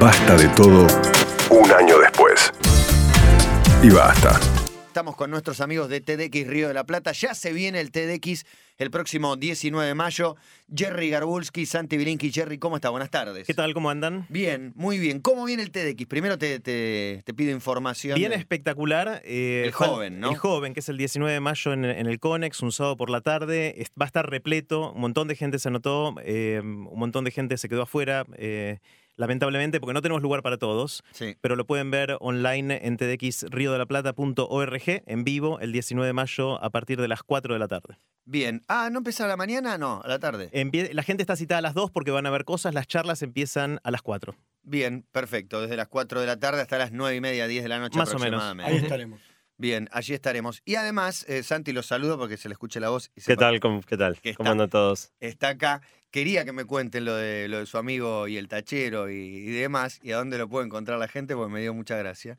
Basta de todo un año después. Y basta. Estamos con nuestros amigos de TDX Río de la Plata. Ya se viene el TDX el próximo 19 de mayo. Jerry Garbulski, Santi Bilinki. Jerry, ¿cómo está? Buenas tardes. ¿Qué tal? ¿Cómo andan? Bien, muy bien. ¿Cómo viene el TDX? Primero te, te- te pido información. Bien de- espectacular. eh, El joven, ¿no? El joven, que es el 19 de mayo en, en el Conex, un sábado por la tarde. Es- va a estar repleto. Un montón de gente se anotó, eh, un montón de gente se quedó afuera. eh, lamentablemente, porque no tenemos lugar para todos. Sí. Pero lo pueden ver online en tdxriodelaplata.org en vivo el 19 de mayo a partir de las 4 de la tarde. Bien. Ah, ¿no empieza a la mañana? No, a la tarde. Empie- la gente está citada a las 2 porque van a ver cosas. Las charlas empiezan a las 4. Bien, perfecto. Desde las 4 de la tarde hasta las 9 y media, 10 de la noche Más o menos. aproximadamente. Ahí estaremos. Bien, allí estaremos. Y además, eh, Santi, los saludo porque se le escuche la voz. Y ¿Qué tal? ¿Cómo, ¿Qué tal? Que ¿Cómo está- andan todos? Está acá. Quería que me cuenten lo de, lo de su amigo y el tachero y, y demás, y a dónde lo puede encontrar la gente, porque me dio mucha gracia.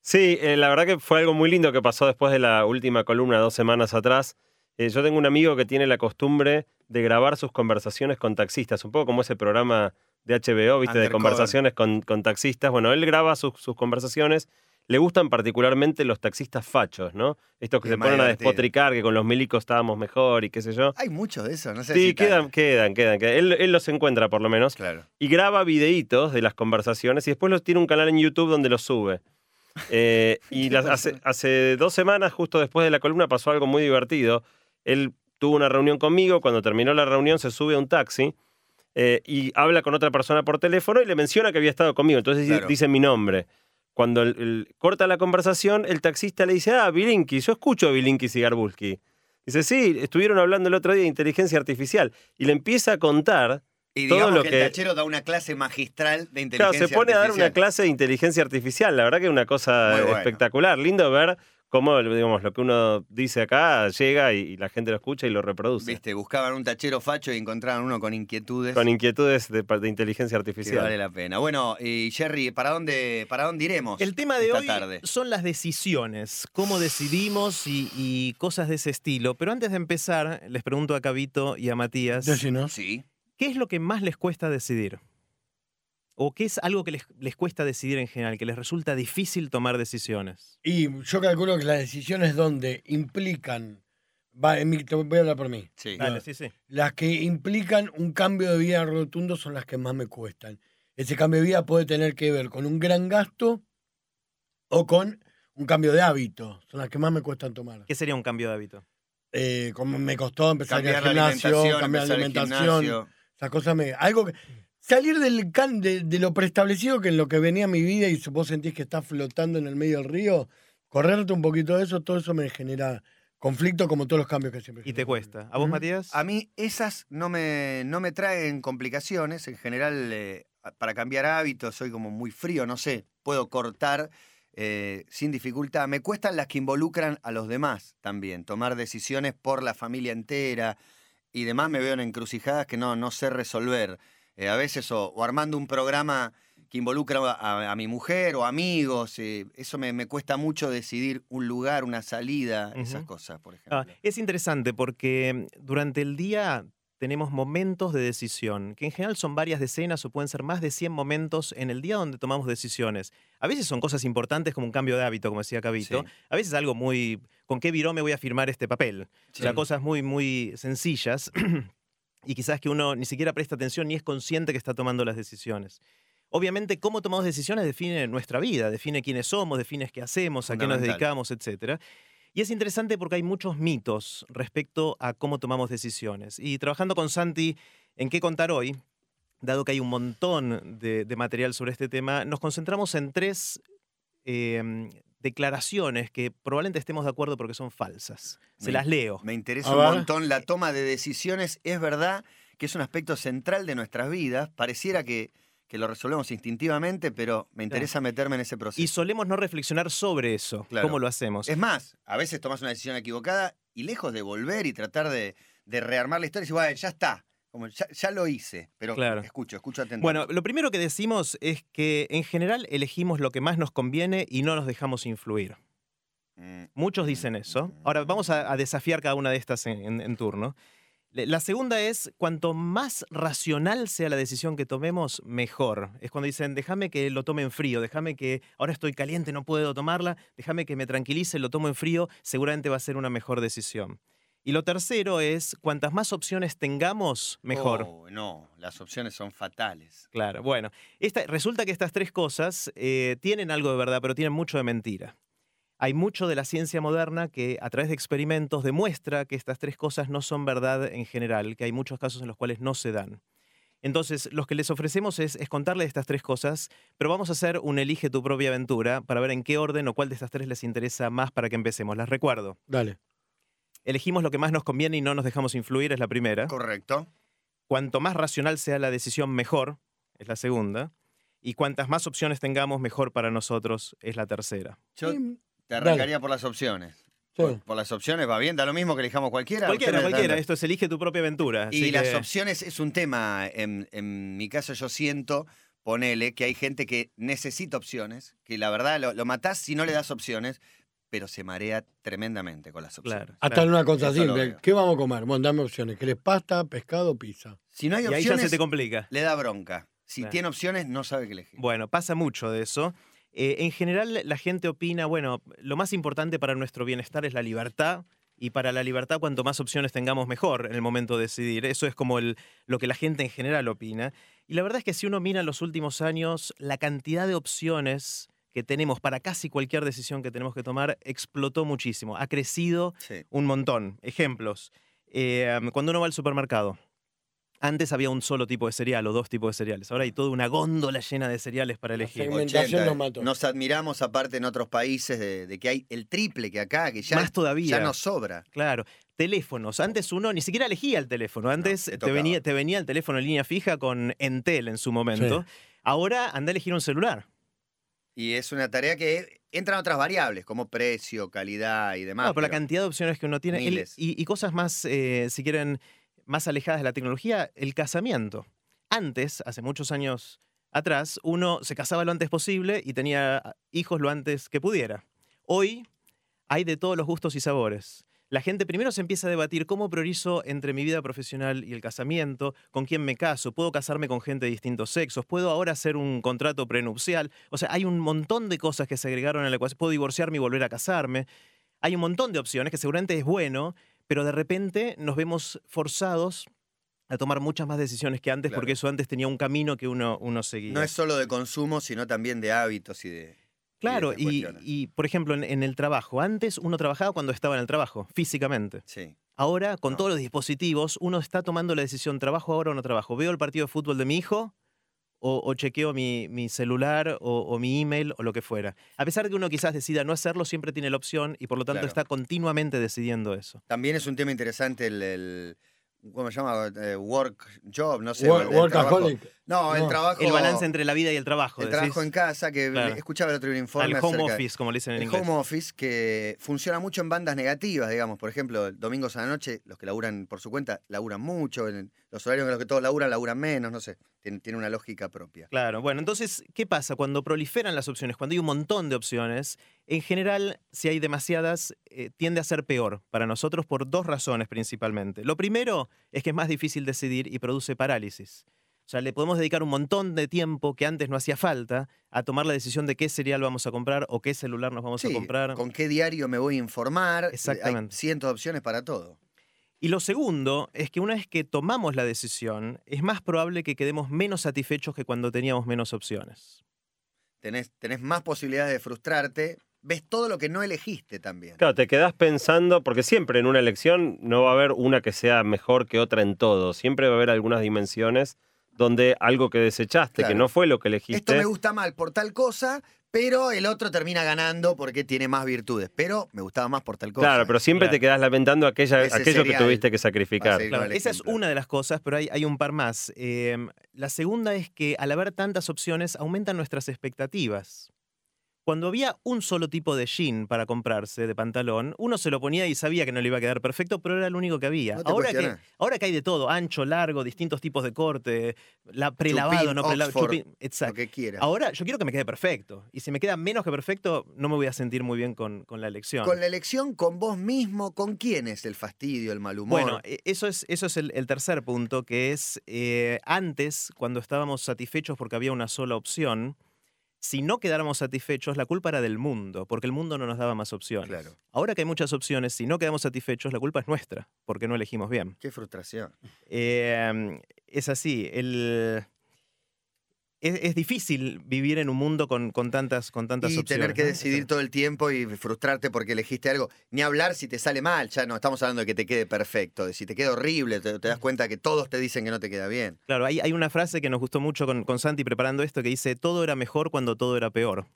Sí, eh, la verdad que fue algo muy lindo que pasó después de la última columna, dos semanas atrás. Eh, yo tengo un amigo que tiene la costumbre de grabar sus conversaciones con taxistas, un poco como ese programa de HBO, ¿viste? De Undercover. conversaciones con, con taxistas. Bueno, él graba sus, sus conversaciones. Le gustan particularmente los taxistas fachos, ¿no? Estos que se ponen a despotricar, que con los milicos estábamos mejor y qué sé yo. Hay mucho de eso, no sé Sí, si quedan, quedan, quedan, quedan. Él, él los encuentra por lo menos. Claro. y graba videitos de las conversaciones y después los tiene un canal en YouTube donde los sube. Eh, y las- hace, hace dos semanas, justo después de la columna, pasó algo muy divertido. Él tuvo una reunión conmigo, cuando terminó la reunión se sube a un taxi eh, y habla con otra persona por teléfono y le menciona que había estado conmigo, entonces Claro. dice mi nombre. Cuando el- el- corta la conversación, el taxista le dice, ah, Bilinki, yo escucho a Bilinki y Garbulski. Dice, sí, estuvieron hablando el otro día de inteligencia artificial. Y le empieza a contar Y Todo digamos lo que, que- el tachero da una clase magistral de inteligencia Claro, se pone a dar una artificial. clase de inteligencia artificial. La verdad que es una cosa bueno. espectacular. Lindo ver cómo, digamos, lo que uno dice acá llega y, y la gente lo escucha y lo reproduce. Viste, buscaban un tachero facho y encontraban uno con inquietudes. Con inquietudes de, de inteligencia que artificial. vale la pena. Bueno, y Jerry, ¿para dónde, para dónde iremos? El tema de esta hoy tarde? son las decisiones, cómo decidimos y, y cosas de ese estilo. Pero antes de empezar, les pregunto a Cabito y a Matías. Sí. ¿qué es lo que más les cuesta decidir? ¿O qué es algo que les, les cuesta decidir en general, que les resulta difícil tomar decisiones? Y yo calculo que las decisiones donde implican, va, en mi- te voy a hablar por mí, Sí. Dale, sí, sí. las que implican un cambio de vida rotundo son las que más me cuestan. Ese cambio de vida puede tener que ver con un gran gasto o con un cambio de hábito. Son las que más me cuestan tomar. ¿Qué sería un cambio de hábito? Eh, como me costó empezar a ir Cambiar al la gimnasio, alimentación, cambiar la alimentación. Esas cosas me. Algo que. Salir del can, de, de lo preestablecido que en lo que venía mi vida y vos sentís que estás flotando en el medio del río, correrte un poquito de eso, todo eso me genera conflicto como todos los cambios que siempre. Y te cuesta. ¿A vos. Matías? A mí esas no me, no me traen complicaciones. En general, eh, para cambiar hábitos soy como muy frío, no sé, puedo cortar eh, sin dificultad. Me cuestan las que involucran a los demás también, tomar decisiones por la familia entera y demás me veo en encrucijadas que no, no sé resolver. Eh, a veces o, o armando un programa que involucra a, a mi mujer o amigos, eh, eso me, me cuesta mucho decidir un lugar, una salida, esas Ujú. cosas, por ejemplo. Ah, es interesante porque durante el día tenemos momentos de decisión, que en general son varias decenas o pueden ser más de 100 momentos en el día donde tomamos decisiones. A veces son cosas importantes como un cambio de hábito, como decía Cabito. Sí. A veces algo muy, ¿con qué virome voy a firmar este papel? O sea, Sí. cosas muy, muy sencillas y quizás que uno ni siquiera presta atención ni es consciente que está tomando las decisiones. Obviamente, cómo tomamos decisiones define nuestra vida, define quiénes somos, define qué hacemos, a qué nos dedicamos, etc. Y es interesante porque hay muchos mitos respecto a cómo tomamos decisiones. Y trabajando con Santi en qué contar hoy, dado que hay un montón de, de material sobre este tema, nos concentramos en tres eh, declaraciones que probablemente estemos de acuerdo porque son falsas. Se Me- las leo. Me interesa un montón la toma de decisiones. Es verdad que es un aspecto central de nuestras vidas. Pareciera que, que lo resolvemos instintivamente, pero me interesa meterme en ese proceso. Y solemos no reflexionar sobre eso, Claro. cómo lo hacemos. Es más, a veces tomas una decisión equivocada y lejos de volver y tratar de, de rearmar la historia, dices, bueno, ya está. Como ya, ya lo hice, pero Claro. escucho, escucho atentamente. Bueno, lo primero que decimos es que en general elegimos lo que más nos conviene y no nos dejamos influir. Mm, Muchos dicen eso. Ahora vamos a, a desafiar cada una de estas en, en- en turno. La segunda es, cuanto más racional sea la decisión que tomemos, mejor. Es cuando dicen, déjame que lo tome en frío, déjame que ahora estoy caliente, no puedo tomarla, déjame que me tranquilice, lo tomo en frío, seguramente va a ser una mejor decisión. Y lo tercero es, cuantas más opciones tengamos, mejor. Oh, no, las opciones son fatales. Claro, bueno, esta- resulta que estas tres cosas eh, tienen algo de verdad, pero tienen mucho de mentira. Hay mucho de la ciencia moderna que a través de experimentos demuestra que estas tres cosas no son verdad en general, que hay muchos casos en los cuales no se dan. Entonces, lo que les ofrecemos es, es contarles estas tres cosas, pero vamos a hacer un elige tu propia aventura para ver en qué orden o cuál de estas tres les interesa más para que empecemos. Las recuerdo. Dale. Elegimos lo que más nos conviene y no nos dejamos influir, es la primera. Correcto. Cuanto más racional sea la decisión, mejor, es la segunda. Y cuantas más opciones tengamos, mejor para nosotros, es la tercera. Yo te arrancaría por las opciones. sí. Por, por las opciones va bien, da lo mismo que elijamos cualquiera. Cualquiera, cualquiera. Esto es elige tu propia aventura. Y así las que- opciones es un tema. En, en mi caso, yo siento, ponele, que hay gente que necesita opciones, que la verdad lo, lo matás si no le das opciones, pero se marea tremendamente con las opciones. Claro. Hasta claro. en una cosa Eso simple. ¿Qué vamos a comer? Bueno, dame opciones. ¿Querés pasta, pescado, pizza? Si no hay Y ahí ya opciones, se te complica. le da bronca. Si Claro. tiene opciones, no sabe qué elegir. Bueno, pasa mucho de eso. Eh, en general, la gente opina, bueno, lo más importante para nuestro bienestar es la libertad. Y para la libertad, cuanto más opciones tengamos, mejor en el momento de decidir. Eso es como el- lo que la gente en general opina. Y la verdad es que si uno mira en los últimos años, la cantidad de opciones que tenemos para casi cualquier decisión que tenemos que tomar explotó muchísimo. Ha crecido Sí. un montón. Ejemplos. Eh, cuando uno va al supermercado, antes había un solo tipo de cereal o dos tipos de cereales. Ahora hay toda una góndola llena de cereales para elegir. segmentación nos mató. Nos admiramos aparte en otros países de, de que hay el triple que acá, que ya, Más todavía. ya nos sobra. Claro. Teléfonos. Antes uno ni siquiera elegía el teléfono. Antes te venía, te venía el teléfono en línea fija con Entel en su momento. Ahora anda a elegir un celular. Y es una tarea que entran otras variables, como precio, calidad y demás. Por la pero- cantidad de opciones que uno tiene. El- Miles. y, y cosas más, eh, si quieren, más alejadas de la tecnología, el casamiento. Antes, hace muchos años atrás, uno se casaba lo antes posible y tenía hijos lo antes que pudiera. Hoy hay de todos los gustos y sabores. La gente primero se empieza a debatir cómo priorizo entre mi vida profesional y el casamiento, con quién me caso, puedo casarme con gente de distintos sexos, puedo ahora hacer un contrato prenupcial. O sea, hay un montón de cosas que se agregaron a la ecuación. Puedo divorciarme y volver a casarme. Hay un montón de opciones que seguramente es bueno, pero de repente nos vemos forzados a tomar muchas más decisiones que antes, Claro. porque eso antes tenía un camino que uno, uno seguía. No es solo de consumo, sino también de hábitos y de. Claro, y, por ejemplo, en, en el trabajo, antes uno trabajaba cuando estaba en el trabajo, físicamente. Sí. Ahora, con No. todos los dispositivos, uno está tomando la decisión, ¿trabajo ahora o no trabajo? ¿Veo el partido de fútbol de mi hijo? O, o chequeo mi, mi celular o, o mi email o lo que fuera. A pesar de que uno quizás decida no hacerlo, siempre tiene la opción y por lo tanto Claro. está continuamente decidiendo eso. También es un tema interesante el. el- ¿Cómo se llama? Eh, work job, no sé. Wor- el- el trabajo. No, el trabajo. El balance entre la vida y el trabajo. El decís. trabajo en casa, que Claro. escuchaba el otro día un informe. Al home acerca- office, como le dicen en El inglés. home office que funciona mucho en bandas negativas, digamos. Por ejemplo, domingos a la noche, los que laburan por su cuenta, laburan mucho. En los horarios en los que todos laburan, laburan menos, no sé. Tiene, tiene una lógica propia. Claro, bueno, entonces, ¿qué pasa? Cuando proliferan las opciones, cuando hay un montón de opciones, en general, si hay demasiadas, eh, tiende a ser peor para nosotros por dos razones principalmente. Lo primero es que es más difícil decidir y produce parálisis. O sea, le podemos dedicar un montón de tiempo que antes no hacía falta a tomar la decisión de qué cereal vamos a comprar o qué celular nos vamos a Sí, comprar. ¿Con qué diario me voy a informar? Exactamente. Hay cientos de opciones para todo. Y lo segundo es que una vez que tomamos la decisión, es más probable que quedemos menos satisfechos que cuando teníamos menos opciones. Tenés, tenés más posibilidades de frustrarte. Ves todo lo que no elegiste también. Claro, te quedás pensando, porque siempre en una elección no va a haber una que sea mejor que otra en todo. Siempre va a haber algunas dimensiones donde algo que desechaste, que no fue lo que Esto elegiste. me gusta mal por tal cosa, pero el otro termina ganando porque tiene más virtudes. Pero me gustaba más por tal cosa. Claro, pero siempre Claro. te quedás lamentando aquella, Ese aquello que tuviste que sacrificar. Sí, Claro, esa es una de las cosas, pero hay, hay un par más. Eh, la segunda es que al haber tantas opciones aumentan nuestras expectativas. Cuando había un solo tipo de jean para comprarse, de pantalón, uno se lo ponía y sabía que no le iba a quedar perfecto, pero era el único que había. No ahora, que, ahora que hay de todo, ancho, largo, distintos tipos de corte, la prelavado, Chupín, no prelavado, chupín, Lo exacto. que quiera. Ahora yo quiero que me quede perfecto. Y si me queda menos que perfecto, no me voy a sentir muy bien con, con la elección. Con la elección, con vos mismo, ¿con quién es el fastidio, el mal humor? Bueno, e- eso es, eso es el, el tercer punto, que es eh, antes, cuando estábamos satisfechos porque había una sola opción, si no quedáramos satisfechos, la culpa era del mundo, porque el mundo no nos daba más opciones. Claro. Ahora que hay muchas opciones, si no quedamos satisfechos, la culpa es nuestra, porque no elegimos bien. Qué frustración. Eh, es así, el... Es, es difícil vivir en un mundo con, con tantas, con tantas Y opciones. tener que ¿no? decidir todo el tiempo y frustrarte porque elegiste algo. Ni hablar si te sale mal, ya no estamos hablando de que te quede perfecto, de si te queda horrible, te, te das cuenta que todos te dicen que no te queda bien. Claro, hay, hay una frase que nos gustó mucho con, con Santi preparando esto que dice, todo era mejor cuando todo era peor.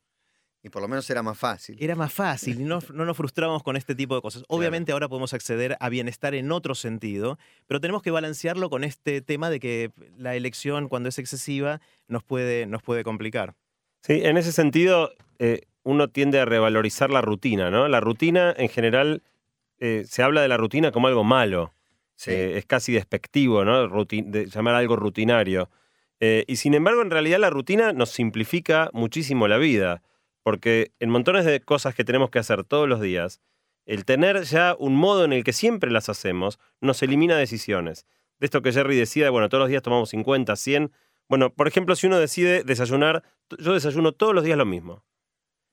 Y por lo menos era más fácil. Era más fácil y no, no nos frustramos con este tipo de cosas. Obviamente ahora podemos acceder a bienestar en otro sentido, pero tenemos que balancearlo con este tema de que la elección cuando es excesiva nos puede, nos puede complicar. Sí, en ese sentido, eh, uno tiende a revalorizar la rutina, ¿no? La rutina, en general, eh, se habla de la rutina como algo malo. Sí. Eh, es casi despectivo, ¿no? De llamar algo rutinario. Eh, y sin embargo, en realidad, la rutina nos simplifica muchísimo la vida. Porque en montones de cosas que tenemos que hacer todos los días, el tener ya un modo en el que siempre las hacemos nos elimina decisiones. De esto que Jerry decía, bueno, todos los días tomamos 50, 100. Bueno, por ejemplo, si uno decide desayunar, yo desayuno todos los días lo mismo.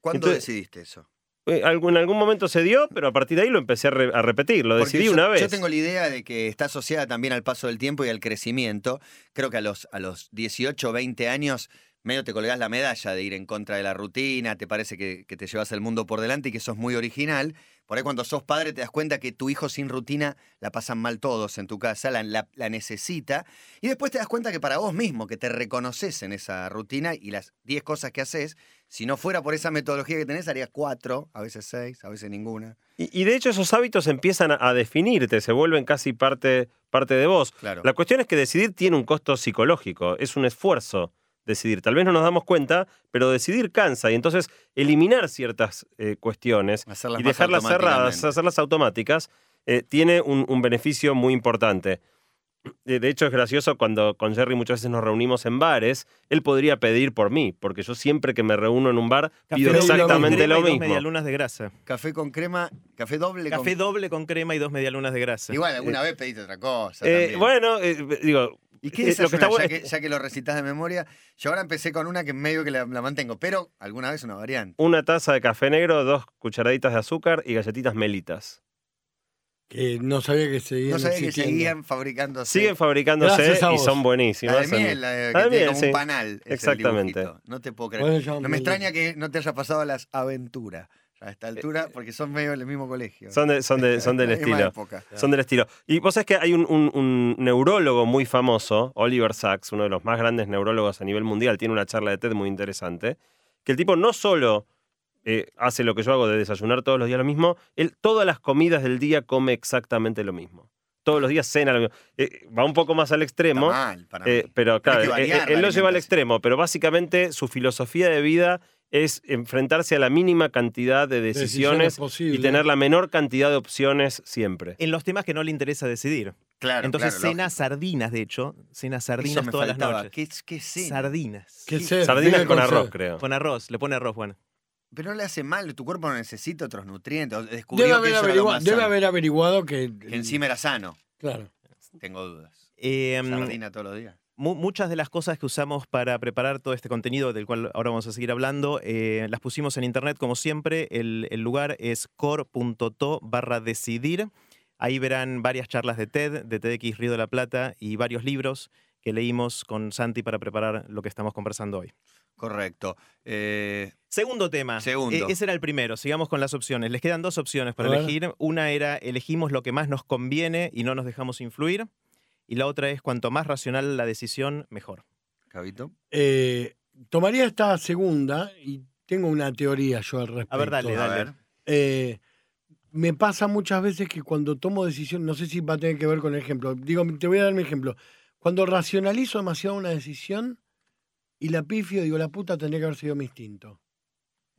¿Cuándo entonces- decidiste eso? Eh, En algún momento se dio, pero a partir de ahí lo empecé a, re- a repetir, lo Porque decidí yo, una vez. Yo tengo la idea de que está asociada también al paso del tiempo y al crecimiento. Creo que a los, a los 18 o 20 años medio te colgás la medalla de ir en contra de la rutina, te parece que, que te llevas el mundo por delante y que sos muy original. Por ahí cuando sos padre te das cuenta que tu hijo sin rutina la pasan mal todos en tu casa, la, la- la necesita. Y después te das cuenta que para vos mismo, que te reconoces en esa rutina y las 10 cosas que haces, si no fuera por esa metodología que tenés, harías 4, a veces 6, a veces ninguna. Y, y de hecho esos hábitos empiezan a, a definirte, se vuelven casi parte, parte de vos. Claro. La cuestión es que decidir tiene un costo psicológico, es un esfuerzo decidir. Tal vez no nos damos cuenta, pero decidir cansa y entonces eliminar ciertas eh, cuestiones Hacerlas y dejarlas cerradas, hacerlas automáticas, eh, tiene un, un beneficio muy importante. De hecho, es gracioso cuando con Jerry muchas veces nos reunimos en bares, él podría pedir por mí, porque yo siempre que me reúno en un bar pido exactamente lo y dos mismo. medialunas de grasa. Café con crema, café doble con Café doble con crema y dos medialunas de grasa. Igual, alguna vez pediste otra cosa. Eh, bueno, eh, digo, ¿Y qué eh, lo que está bueno ya, que, ya que lo recitas de memoria, yo ahora empecé con una que medio que la, la mantengo, pero alguna vez una variante. una taza de café negro, dos cucharaditas de azúcar y galletitas melitas. Que no sabía que seguían No sabía que existiendo. seguían fabricando. Siguen fabricándose y son buenísimas. La de son- miel, la de, que La de tiene miel, como sí. un panal. es el Exactamente. No te puedo creer. No me extraña que no te haya pasado a las aventuras a esta altura, porque son medio del mismo colegio. Son, de- son, de- son del estilo. época. Son del estilo. Y vos sabés que hay un, un- un neurólogo muy famoso, Oliver Sacks, uno de los más grandes neurólogos a nivel mundial, tiene una charla de TED muy interesante, que el tipo no solo eh, hace lo que yo hago de desayunar todos los días lo mismo, él todas las comidas del día come exactamente lo mismo. Todos los días cena lo mismo. Eh, va un poco más al extremo. Está mal para Eh, mí. pero claro, él- él, lo lleva al extremo, pero básicamente su filosofía de vida es enfrentarse a la mínima cantidad de decisiones, y tener la menor cantidad de opciones siempre. En los temas que no le interesa decidir. Claro, Entonces claro, cena lógico. sardinas, de hecho. Cena sardinas todas las noches. ¿Qué, qué cena? Sardinas. ¿Qué? Sardinas con arroz, creo. Con arroz, le pone arroz, bueno. Pero no le hace mal, tu cuerpo no necesita otros nutrientes. Descubrió Debe, que haber, era lo más debe sano, haber averiguado que. que encima era sano. Claro. Tengo dudas. Eh, Sardina todos los días. Mu- muchas de las cosas que usamos para preparar todo este contenido, del cual ahora vamos a seguir hablando, eh, las pusimos en internet como siempre. El, el lugar es core.to barra decidir. Ahí verán varias charlas de TED, de TEDx Río de la Plata y varios libros que leímos con Santi para preparar lo que estamos conversando hoy. Correcto. Eh, Segundo tema. Segundo. Eh, ese era el primero. Sigamos con las opciones. Les quedan dos opciones para elegir. Una era elegimos lo que más nos conviene y no nos dejamos influir. Y la otra es cuanto más racional la decisión, mejor. Cabito. Eh, tomaría esta segunda y tengo una teoría yo al respecto. A ver, dale, A dale. ver. Eh, me pasa muchas veces que cuando tomo decisión, no sé si va a tener que ver con el ejemplo, digo, te voy a dar mi ejemplo. Cuando racionalizo demasiado una decisión y la pifio, digo, la puta tendría que haber sido mi instinto.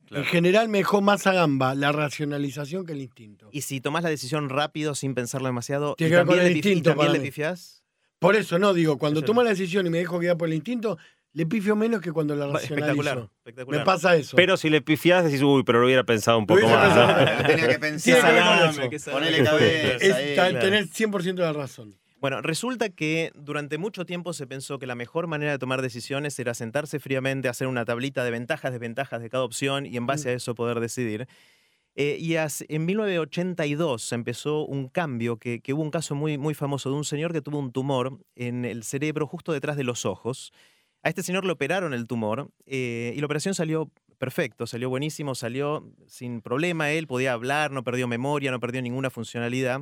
Claro. En general me dejó más a gamba la racionalización que el instinto. Y si tomás la decisión rápido, sin pensarlo demasiado, Tiene y que ver con también, el le, y instinto también para le mí. pifiás, Por eso, no, digo, cuando Eso tomo no. la decisión y me dejo guiar por el instinto, le pifio menos que cuando la va- espectacular. racionalizo. espectacular. Me pasa eso. Pero si le pifiás, decís, uy, pero lo hubiera pensado un poco más. ¿no? Tenía que pensar. Ponele cabeza. es claro. tener 100% de la razón. Bueno, resulta que durante mucho tiempo se pensó que la mejor manera de tomar decisiones era sentarse fríamente, hacer una tablita de ventajas, desventajas de cada opción y en base a eso poder decidir. Eh, y en 1982 empezó un cambio, que, hubo un caso muy, muy famoso de un señor que tuvo un tumor en el cerebro justo detrás de los ojos. A este señor le operaron el tumor eh, y la operación salió perfecto, salió buenísimo, salió sin problema, él podía hablar, no perdió memoria, no perdió ninguna funcionalidad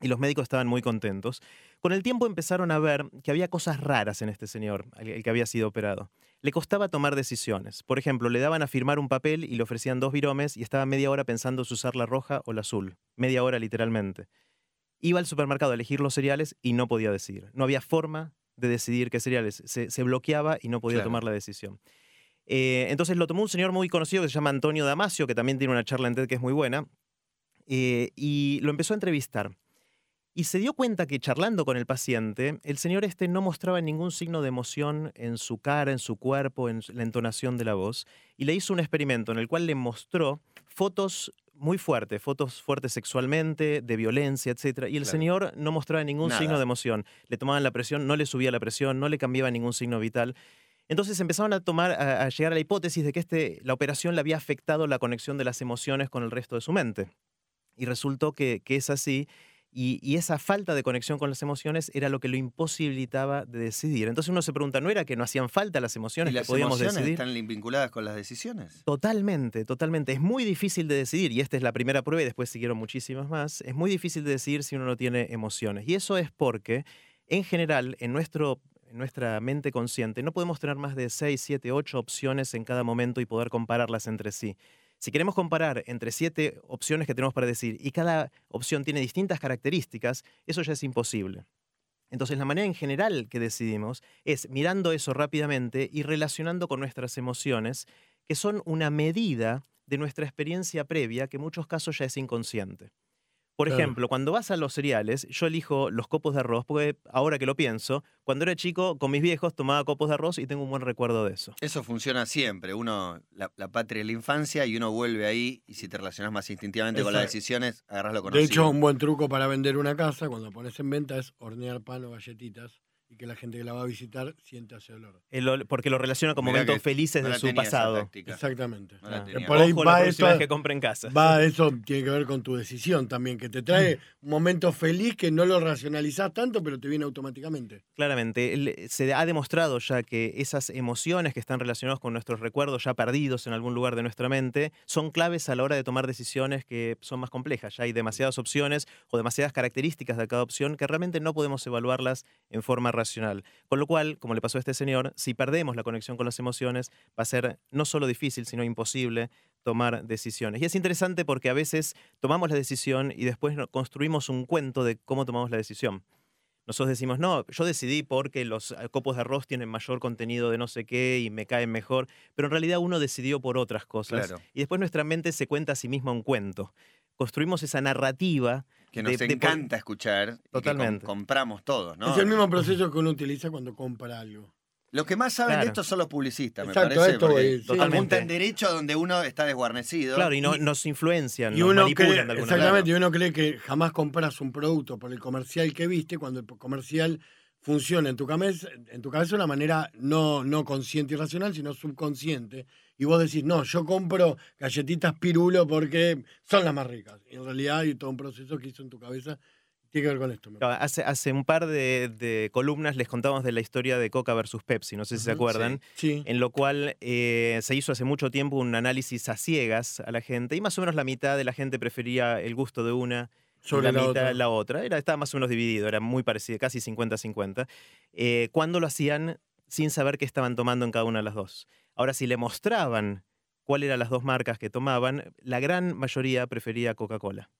y los médicos estaban muy contentos. Con el tiempo empezaron a ver que había cosas raras en este señor, el que había sido operado. Le costaba tomar decisiones. Por ejemplo, le daban a firmar un papel y le ofrecían dos viromes y estaba media hora pensando si usar la roja o la azul. Media hora literalmente. Iba al supermercado a elegir los cereales y no podía decidir. No había forma de decidir qué cereales. Se, se bloqueaba y no podía Claro. tomar la decisión. Eh, entonces lo tomó un señor muy conocido que se llama Antonio Damasio, que también tiene una charla en TED que es muy buena, eh, y lo empezó a entrevistar. Y se dio cuenta que charlando con el paciente, el señor este no mostraba ningún signo de emoción en su cara, en su cuerpo, en la entonación de la voz. Y le hizo un experimento en el cual le mostró fotos muy fuertes, fotos fuertes sexualmente, de violencia, etc. Y el Claro. señor no mostraba ningún Nada. signo de emoción. Le tomaban la presión, no le subía la presión, no le cambiaba ningún signo vital. Entonces empezaron a tomar, a, a llegar a la hipótesis de que este, la operación le había afectado la conexión de las emociones con el resto de su mente. Y resultó que, que es así. Y, y esa falta de conexión con las emociones era lo que lo imposibilitaba de decidir. Entonces uno se pregunta, ¿no era que no hacían falta las ¿Y emociones que las podíamos emociones decidir? están vinculadas con las decisiones? Totalmente, totalmente. Es muy difícil de decidir, y esta es la primera prueba y después siguieron muchísimas más. Es muy difícil de decidir si uno no tiene emociones. Y eso es porque, en general, en, nuestro, en nuestra mente consciente, no podemos tener más de 6, 7, 8 opciones en cada momento y poder compararlas entre sí. Si queremos comparar entre siete opciones que tenemos para decir y cada opción tiene distintas características, eso ya es imposible. Entonces, la manera en general que decidimos es mirando eso rápidamente y relacionando con nuestras emociones, que son una medida de nuestra experiencia previa, que en muchos casos ya es inconsciente. Por Claro. ejemplo, cuando vas a los cereales, yo elijo los copos de arroz, porque ahora que lo pienso, cuando era chico, con mis viejos tomaba copos de arroz y tengo un buen recuerdo de eso. Eso funciona siempre. Uno, la, la patria es la infancia y uno vuelve ahí y si te relacionas más instintivamente con las decisiones, agarras lo De conocido. hecho, un buen truco para vender una casa cuando pones en venta es hornear pan o galletitas y que la gente que la va a visitar sienta ese olor. El ol- porque lo relaciona con Mirá momentos felices no de la su pasado. Exactamente. No la Ah. tenía. Por ahí Ojo va la eso- vez que compre en casa. Va, eso tiene que ver con tu decisión también, que te trae un momento feliz que no lo racionalizás tanto, pero te viene automáticamente. Claramente, se ha demostrado ya que esas emociones que están relacionadas con nuestros recuerdos ya perdidos en algún lugar de nuestra mente son claves a la hora de tomar decisiones que son más complejas. Ya hay demasiadas opciones o demasiadas características de cada opción que realmente no podemos evaluarlas en forma racional. Con lo cual, como le pasó a este señor, si perdemos la conexión con las emociones, va a ser no solo difícil, sino imposible tomar decisiones. Y es interesante porque a veces tomamos la decisión y después construimos un cuento de cómo tomamos la decisión. Nosotros decimos, no, yo decidí porque los eh, copos de arroz tienen mayor contenido de no sé qué y me caen mejor, pero en realidad uno decidió por otras cosas. Claro. Y después nuestra mente se cuenta a sí misma un cuento. Construimos esa narrativa. Que nos de- de por- encanta escuchar y que compramos todos, ¿no? Es el mismo proceso que uno utiliza cuando compra algo. Los que más saben de esto son los publicistas, me Exacto, parece. esto. Totalmente. apuntan derecho a donde uno está desguarnecido. Claro, y no- nos influencian, Y nos uno manipulan cree, de alguna exactamente, manera. y uno cree que jamás compras un producto por el comercial que viste, cuando el comercial funciona en tu cabeza, en tu cabeza de una manera no, no consciente y racional, sino subconsciente. Y vos decís, no, yo compro galletitas pirulo porque son las más ricas. Y en realidad hay todo un proceso que hizo en tu cabeza. Tiene que ver con esto. Hace, hace un par de, de columnas les contábamos de la historia de Coca versus Pepsi, no sé si se acuerdan. Sí. en lo cual eh, se hizo hace mucho tiempo un análisis a ciegas a la gente y más o menos la mitad de la gente prefería el gusto de una Sobre la, la mitad otra. la otra. Era, estaba más o menos dividido, era muy parecido, casi 50-50. Eh, cuando lo hacían sin saber qué estaban tomando en cada una de las dos. Ahora, si le mostraban cuáles eran las dos marcas que tomaban, la gran mayoría prefería Coca-Cola.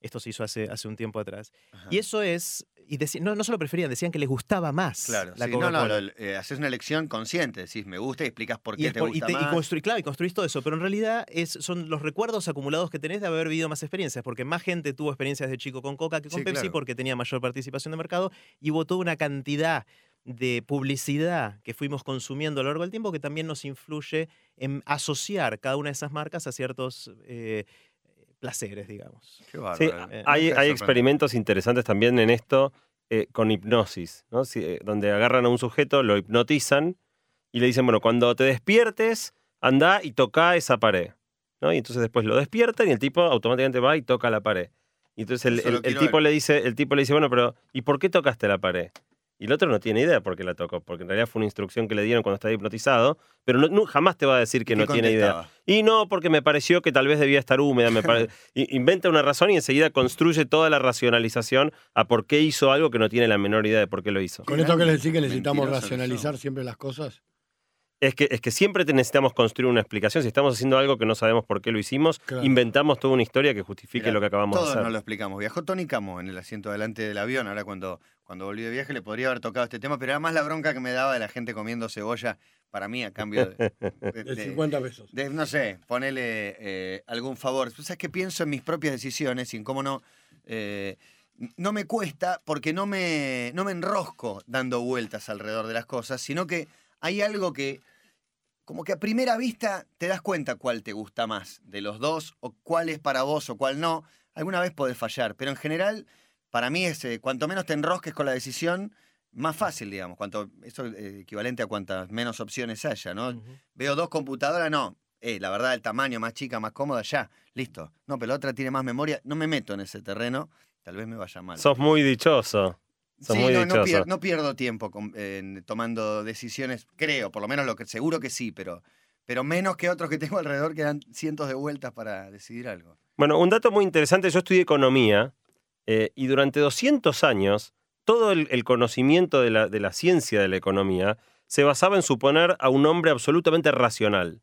Esto se hizo hace, hace un tiempo atrás. Ajá. Y eso es, y deci- no, no solo preferían, decían que les gustaba más Claro, la sí, no, no, lo- eh, haces una elección consciente, decís me gusta y explicas por Y, qué es te por- y gusta te- y más. construí- claro, y construís todo eso, pero en realidad es, son los recuerdos acumulados que tenés de haber vivido más experiencias, porque más gente tuvo experiencias de chico con Coca que con Sí, Pepsi claro. porque tenía mayor participación de mercado y hubo toda una cantidad de publicidad que fuimos consumiendo a lo largo del tiempo que también nos influye en asociar cada una de esas marcas a ciertos eh, placeres, digamos. Qué Sí, eh, hay, hay experimentos interesantes también en esto eh, con hipnosis, ¿no? Si, eh, donde agarran a un sujeto, lo hipnotizan y le dicen, bueno, cuando te despiertes, anda y toca esa pared. ¿no? Y entonces después lo despiertan y el tipo automáticamente va y toca la pared. Y entonces el, tipo ver. le dice, el tipo le dice, bueno, pero ¿y por qué tocaste la pared? Y el otro no tiene idea por qué la tocó, porque en realidad fue una instrucción que le dieron cuando estaba hipnotizado, pero no, no- jamás te va a decir que ¿Y no tiene idea. Y no, porque me pareció que tal vez debía estar húmeda. Me pare- I- Inventa una razón y enseguida construye toda la racionalización a por qué hizo algo que no tiene la menor idea de por qué lo hizo. Con esto que les decís que necesitamos racionalizar siempre las cosas. Es que, es que siempre te necesitamos construir una explicación. Si estamos haciendo algo que no sabemos por qué lo hicimos, Claro. inventamos toda una historia que justifique Mirá, lo que acabamos de Todos hacer. no lo explicamos. Viajó Tony Camo en el asiento delante del avión. Ahora cuando, cuando volví de viaje le podría haber tocado este tema, pero era más la bronca que me daba de la gente comiendo cebolla para mí a cambio de, de- De de- 50 pesos. de, no sé, ponerle eh, algún favor. Tú sabes que pienso en mis propias decisiones y en cómo no... eh, no me cuesta porque no me, no me enrosco dando vueltas alrededor de las cosas, sino que hay algo que, como que a primera vista te das cuenta cuál te gusta más de los dos, o cuál es para vos o cuál no. Alguna vez podés fallar, pero en general, para mí es eh, cuanto menos te enrosques con la decisión, más fácil, digamos. Cuanto, eso es eh, equivalente a cuantas menos opciones haya, ¿no? Veo dos computadoras, no. Eh, la verdad, el tamaño más chica, más cómoda, ya, listo. No, pero la otra tiene más memoria. No me meto en ese terreno, tal vez me vaya mal. Sos muy dichoso. Sí, muy no, pierdo tiempo con- tomando decisiones, creo, por lo menos lo que seguro que sí, pero, pero menos que otros que tengo alrededor que dan cientos de vueltas para decidir algo. Bueno, un dato muy interesante, yo estudié economía eh, y durante 200 años todo el, el conocimiento de la, de la ciencia de la economía se basaba en suponer a un hombre absolutamente racional.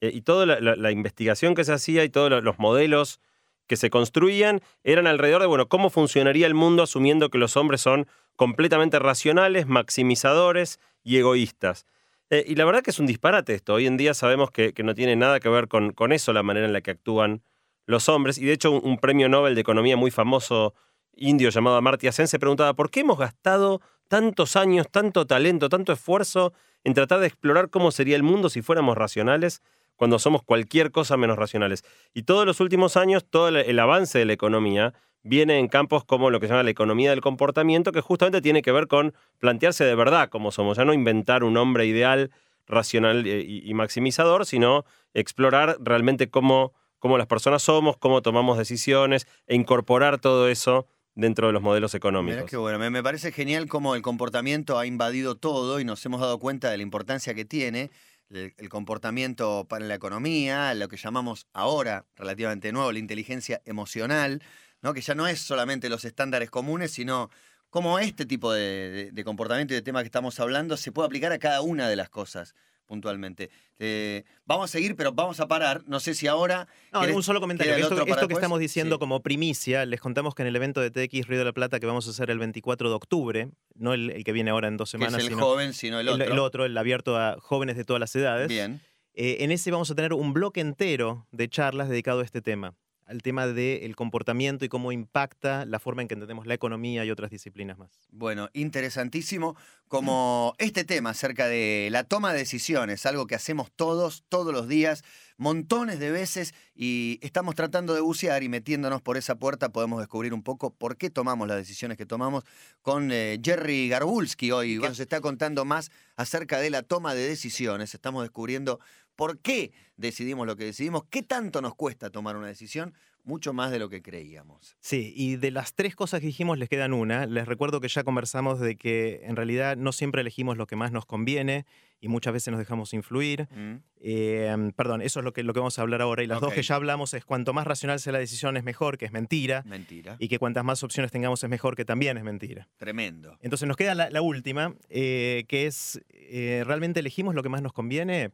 Eh, y toda la, la- la investigación que se hacía y todos lo- los modelos que se construían eran alrededor de, bueno, cómo funcionaría el mundo asumiendo que los hombres son completamente racionales, maximizadores y egoístas. Eh, y la verdad que es un disparate esto. Hoy en día sabemos que, que no tiene nada que ver con, con eso, la manera en la que actúan los hombres. Y de hecho, un, un premio Nobel de Economía muy famoso indio llamado Amartya Sen se preguntaba por qué hemos gastado tantos años, tanto talento, tanto esfuerzo en tratar de explorar cómo sería el mundo si fuéramos racionales cuando somos cualquier cosa menos racionales. Y todos los últimos años, todo el, el avance de la economía viene en campos como lo que se llama la economía del comportamiento, que justamente tiene que ver con plantearse de verdad cómo somos, ya no inventar un hombre ideal, racional eh, y, y maximizador, sino explorar realmente cómo, cómo las personas somos, cómo tomamos decisiones e incorporar todo eso dentro de los modelos económicos. qué bueno, me, me parece genial cómo el comportamiento ha invadido todo y nos hemos dado cuenta de la importancia que tiene el, comportamiento para la economía, lo que llamamos ahora, relativamente nuevo, la inteligencia emocional, ¿no? que ya no es solamente los estándares comunes, sino cómo este tipo de, de- de comportamiento y de tema que estamos hablando se puede aplicar a cada una de las cosas puntualmente. Eh, vamos a seguir, pero vamos a parar. No sé si ahora... No, ¿querés- un solo comentario. Esto, que después? estamos diciendo Sí. como primicia, les contamos que en el evento de TX Río de la Plata que vamos a hacer el 24 de octubre, no el, el que viene ahora en dos que es semanas, el sino joven, sino el el- otro. el otro, el abierto a jóvenes de todas las edades. Bien. Eh, en ese vamos a tener un bloque entero de charlas dedicado a este tema, al tema del comportamiento y cómo impacta la forma en que entendemos la economía y otras disciplinas más. Bueno, interesantísimo como este tema acerca de la toma de decisiones, algo que hacemos todos, todos los días, montones de veces y estamos tratando de bucear y metiéndonos por esa puerta podemos descubrir un poco por qué tomamos las decisiones que tomamos con eh, Jerry Garbulski hoy, que nos está contando más acerca de la toma de decisiones. Estamos descubriendo por qué decidimos lo que decidimos, qué tanto nos cuesta tomar una decisión, mucho más de lo que creíamos. Sí, y de las tres cosas que dijimos les quedan una. Les recuerdo que ya conversamos de que en realidad no siempre elegimos lo que más nos conviene y muchas veces nos dejamos influir. ¿Mm? Eh, perdón, eso es lo que, lo que vamos a hablar ahora. Y las dos que ya hablamos es cuanto más racional sea la decisión es mejor, que es mentira. Mentira. Y que cuantas más opciones tengamos es mejor, que también es mentira. Tremendo. Entonces nos queda la, la última, eh, que es, eh, ¿realmente elegimos lo que más nos conviene?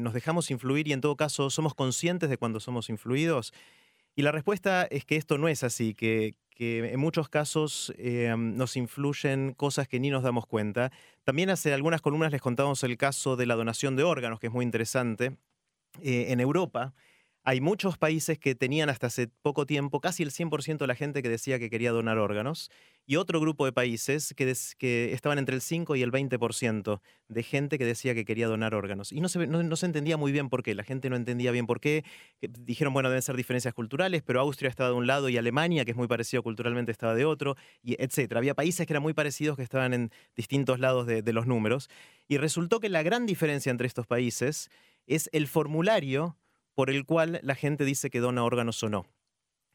¿Nos dejamos influir y en todo caso somos conscientes de cuando somos influidos? Y la respuesta es que esto no es así, que, en muchos casos eh, nos influyen cosas que ni nos damos cuenta. También hace algunas columnas les contamos el caso de la donación de órganos, que es muy interesante. Eh, en Europa hay muchos países que tenían hasta hace poco tiempo casi el 100% de la gente que decía que quería donar órganos y otro grupo de países que, estaban entre el 5 y el 20% de gente que decía que quería donar órganos. Y no se, entendía muy bien por qué, la gente no entendía bien por qué. Dijeron, bueno, deben ser diferencias culturales, pero Austria estaba de un lado y Alemania, que es muy parecido culturalmente, estaba de otro, y etcétera. Había países que eran muy parecidos que estaban en distintos lados de, de los números. Y resultó que la gran diferencia entre estos países es el formulario por el cual la gente dice que dona órganos o no.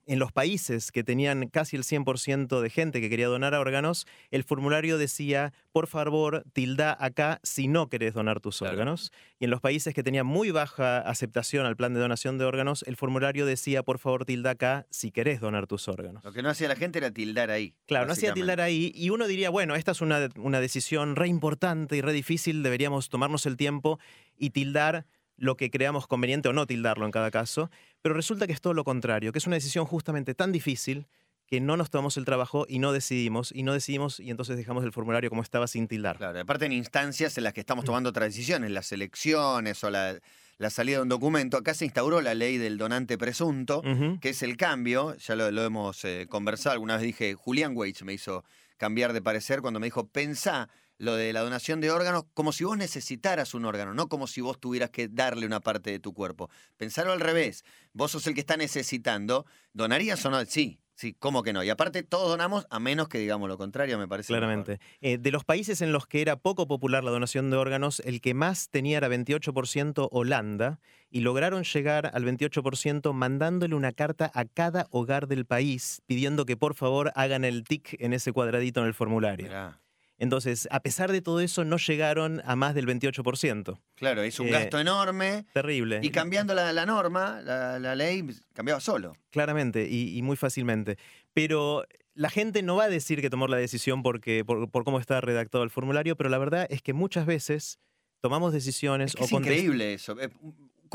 En los países que tenían casi el 100% de gente que quería donar órganos, el formulario decía, por favor, tilda acá si no querés donar tus Claro. órganos. Y en los países que tenían muy baja aceptación al plan de donación de órganos, el formulario decía, por favor, tilda acá si querés donar tus órganos. Lo que no hacía la gente era tildar ahí. Claro, no hacía tildar ahí y uno diría, bueno, esta es una, una decisión re importante y re difícil, deberíamos tomarnos el tiempo y tildar lo que creamos conveniente o no tildarlo en cada caso, pero resulta que es todo lo contrario, que es una decisión justamente tan difícil que no nos tomamos el trabajo y no decidimos, y no decidimos y entonces dejamos el formulario como estaba sin tildar. Claro, aparte en instancias en las que estamos tomando otras decisiones, las elecciones o la, la salida de un documento, acá se instauró la ley del donante presunto, que es el cambio, ya lo, lo hemos eh, conversado, alguna vez dije, Julián Weich me hizo cambiar de parecer cuando me dijo, pensá lo de la donación de órganos como si vos necesitaras un órgano, no como si vos tuvieras que darle una parte de tu cuerpo. Pensarlo al revés, vos sos el que está necesitando, ¿donarías o no? Sí, sí, ¿cómo que no? Y aparte todos donamos a menos que digamos lo contrario, me parece. Claramente. Eh, de los países en los que era poco popular la donación de órganos, el que más tenía era 28% Holanda y lograron llegar al 28% mandándole una carta a cada hogar del país pidiendo que por favor hagan el tic en ese cuadradito en el formulario. Mirá. Entonces, a pesar de todo eso, no llegaron a más del 28%. Claro, es un Eh, gasto enorme. Terrible. Y cambiando la, la norma, la, la ley, cambiaba solo. Claramente y, y muy fácilmente. Pero la gente no va a decir que tomó la decisión porque, por, por cómo está redactado el formulario, pero la verdad es que muchas veces tomamos decisiones Es, que es increíble eso.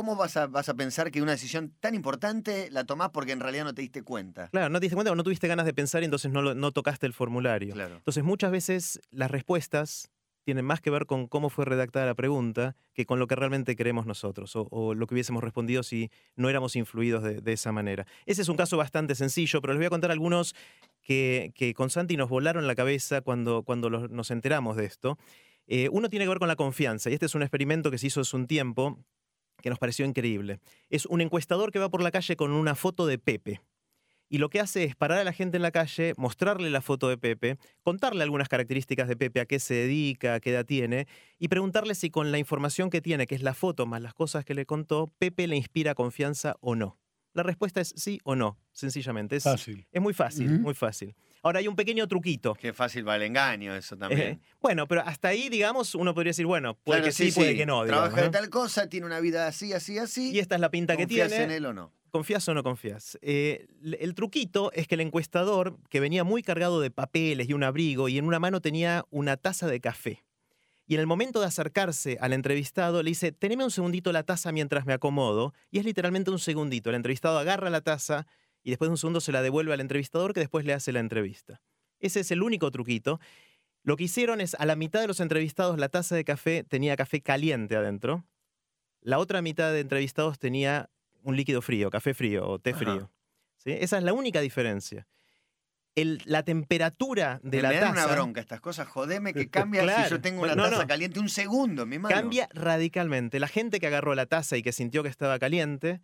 ¿Cómo vas a, vas a pensar que una decisión tan importante la tomás porque en realidad no te diste cuenta? Claro, no te diste cuenta o no tuviste ganas de pensar y entonces no, lo- no tocaste el formulario. Claro. Entonces muchas veces las respuestas tienen más que ver con cómo fue redactada la pregunta que con lo que realmente queremos nosotros o, o lo que hubiésemos respondido si no éramos influidos de, de esa manera. Ese es un caso bastante sencillo, pero les voy a contar algunos que, que con Santi nos volaron la cabeza cuando, cuando los- nos enteramos de esto. Eh, uno tiene que ver con la confianza y este es un experimento que se hizo hace un tiempo que nos pareció increíble. Es un encuestador que va por la calle con una foto de Pepe. Y lo que hace es parar a la gente en la calle, mostrarle la foto de Pepe, contarle algunas características de Pepe, a qué se dedica, a qué edad tiene, y preguntarle si con la información que tiene, que es la foto más las cosas que le contó, Pepe le inspira confianza o no. La respuesta es sí o no, sencillamente. Es, Fácil. es muy fácil, muy fácil. Ahora hay un pequeño truquito. Qué fácil va el engaño eso también. Eh, bueno, pero hasta ahí, digamos, uno podría decir, bueno, puede Claro, que sí, puede que no. Trabaja de ¿no? tal cosa, tiene una vida así, así, así. Y esta es la pinta que ¿Confías tiene. en él o no? ¿Confías o no confías? Eh, el truquito es que el encuestador, que venía muy cargado de papeles y un abrigo, y en una mano tenía una taza de café. Y en el momento de acercarse al entrevistado, le dice, teneme un segundito la taza mientras me acomodo. Y es literalmente un segundito. El entrevistado agarra la taza y después de un segundo se la devuelve al entrevistador que después le hace la entrevista. Ese es el único truquito. Lo que hicieron es, a la mitad de los entrevistados, la taza de café tenía café caliente adentro. La otra mitad de entrevistados tenía un líquido frío, café frío o té frío. ¿Sí? Esa es la única diferencia. El- la temperatura de me la dan taza una bronca estas cosas. Jodeme que cambia si Claro. yo tengo una No, taza no. caliente un segundo mi mano. cambia radicalmente. La gente que agarró la taza y que sintió que estaba caliente,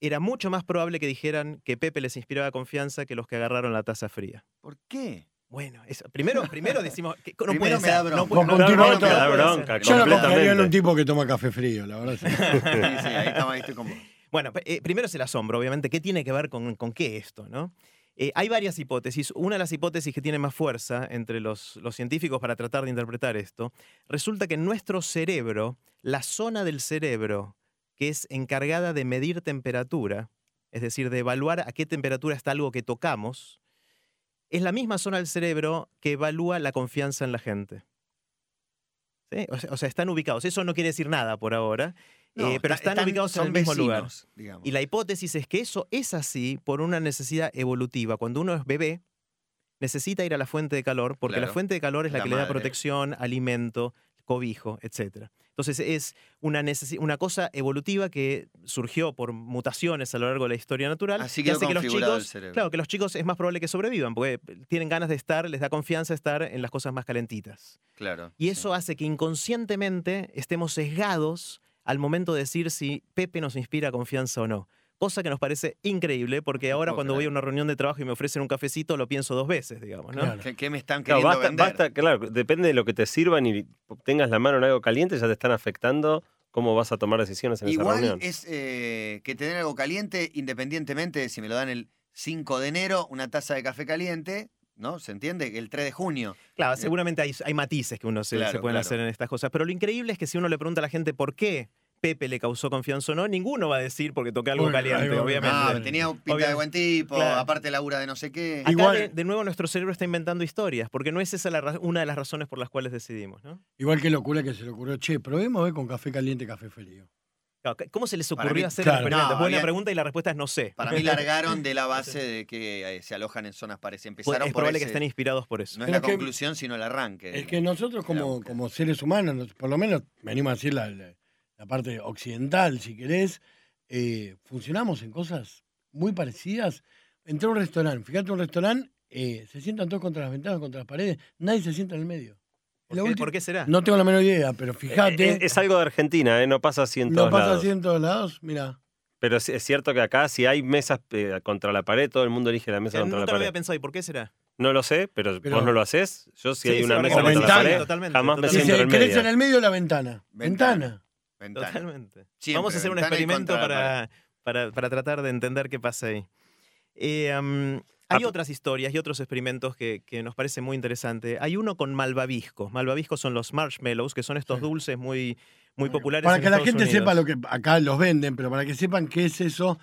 era mucho más probable que dijeran que Pepe les inspiraba confianza que los que agarraron la taza fría. ¿Por qué? Bueno, eso- primero, primero decimos que no Primero puede me ser, da no bronca. puede- Con no, no, no, no da ser. bronca, Yo en un tipo que toma café frío, la verdad. sí. Sí, ahí estamos, ahí estoy con vos. Bueno, eh, primero es el asombro, obviamente. ¿Qué tiene que ver con, con qué esto? ¿no? Eh, hay varias hipótesis. Una de las hipótesis que tiene más fuerza entre los, los científicos para tratar de interpretar esto, resulta que en nuestro cerebro, la zona del cerebro que es encargada de medir temperatura, es decir, de evaluar a qué temperatura está algo que tocamos, es la misma zona del cerebro que evalúa la confianza en la gente. ¿Sí? O, sea, están ubicados. Eso no quiere decir nada por ahora. No, Eh, pero está- están, ubicados en el mismo lugar. digamos. Y la hipótesis es que eso es así por una necesidad evolutiva. Cuando uno es bebé, necesita ir a la fuente de calor, porque la fuente de calor es la, La que le da protección, alimento, cobijo, etc. Entonces es una, cosa evolutiva que surgió por mutaciones a lo largo de la historia natural. Así que hace que los chicos, claro, que los chicos es más probable que sobrevivan, porque tienen ganas de estar, les da confianza estar en las cosas más calentitas. Claro. Y sí. eso hace que inconscientemente estemos sesgados al momento de decir si Pepe nos inspira confianza o no. Cosa que nos parece increíble, porque ahora cuando voy a una reunión de trabajo y me ofrecen un cafecito, lo pienso dos veces, digamos, ¿no? Claro. ¿Qué, qué me están Claro, queriendo basta, vender? basta, claro, depende de lo que te sirvan y tengas la mano en algo caliente, ya te están afectando cómo vas a tomar decisiones en esa Igual reunión. es eh, que tener algo caliente, independientemente de si me lo dan el 5 de enero, una taza de café caliente, ¿no? ¿Se entiende? El 3 de junio. Claro, seguramente hay, hay matices que uno se, se Claro, pueden claro. hacer en estas cosas, pero lo increíble es que si uno le pregunta a la gente por qué Pepe le causó confianza o no, ninguno va a decir porque toqué algo caliente, algo- obviamente. Ah, tenía pinta de buen tipo, Claro. aparte labura de no sé qué. Acá Igual- de, de nuevo nuestro cerebro está inventando historias, porque no es esa la una de las razones por las cuales decidimos, ¿no? Igual que locura que se le ocurrió, che, probemos hoy con café caliente, café frío. ¿Cómo se les ocurrió mí- hacer claro. el experimento? No, Buena había- pregunta y la respuesta es no sé. Para mí largaron de la base de que eh, se alojan en zonas parecidas. Pues Empezaron es por probable que estén inspirados por eso. No es Pero la es que- conclusión, sino el arranque. Es que nosotros como, seres humanos, nos- por lo menos venimos a decir la, la- la parte occidental, si querés, eh, funcionamos en cosas muy parecidas. Entré a un restaurante, fíjate un restaurante, eh, se sientan todos contra las ventanas, contra las paredes, nadie se sienta en el medio. ¿Por qué, última- por qué será? No tengo la menor idea, pero fíjate, Eh, es algo de Argentina, ¿eh? no pasa así en no todos pasa lados. así en todos lados, mira. Pero es, es cierto que acá, si hay mesas eh, contra la pared, todo el mundo elige la mesa Eh, contra nunca la lo había pared. pensado. ¿Y por qué será? No lo sé, pero, Pero- vos no lo haces. Yo, si Sí, hay una mesa contra la pared, Totalmente, jamás me siento en el ¿querés medio. en el medio o la ventana? Ventana. Ventana. Ventana. Totalmente. Siempre, Vamos a hacer un experimento para, para, para tratar de entender qué pasa ahí. Eh, am, hay Ah, otras historias y otros experimentos que, que nos parecen muy interesantes. Hay uno con malvavisco. Malvaviscos son los marshmallows, que son estos Sí. dulces muy, muy populares. Para en que la gente Unidos. sepa lo que acá los venden, pero para que sepan qué es eso,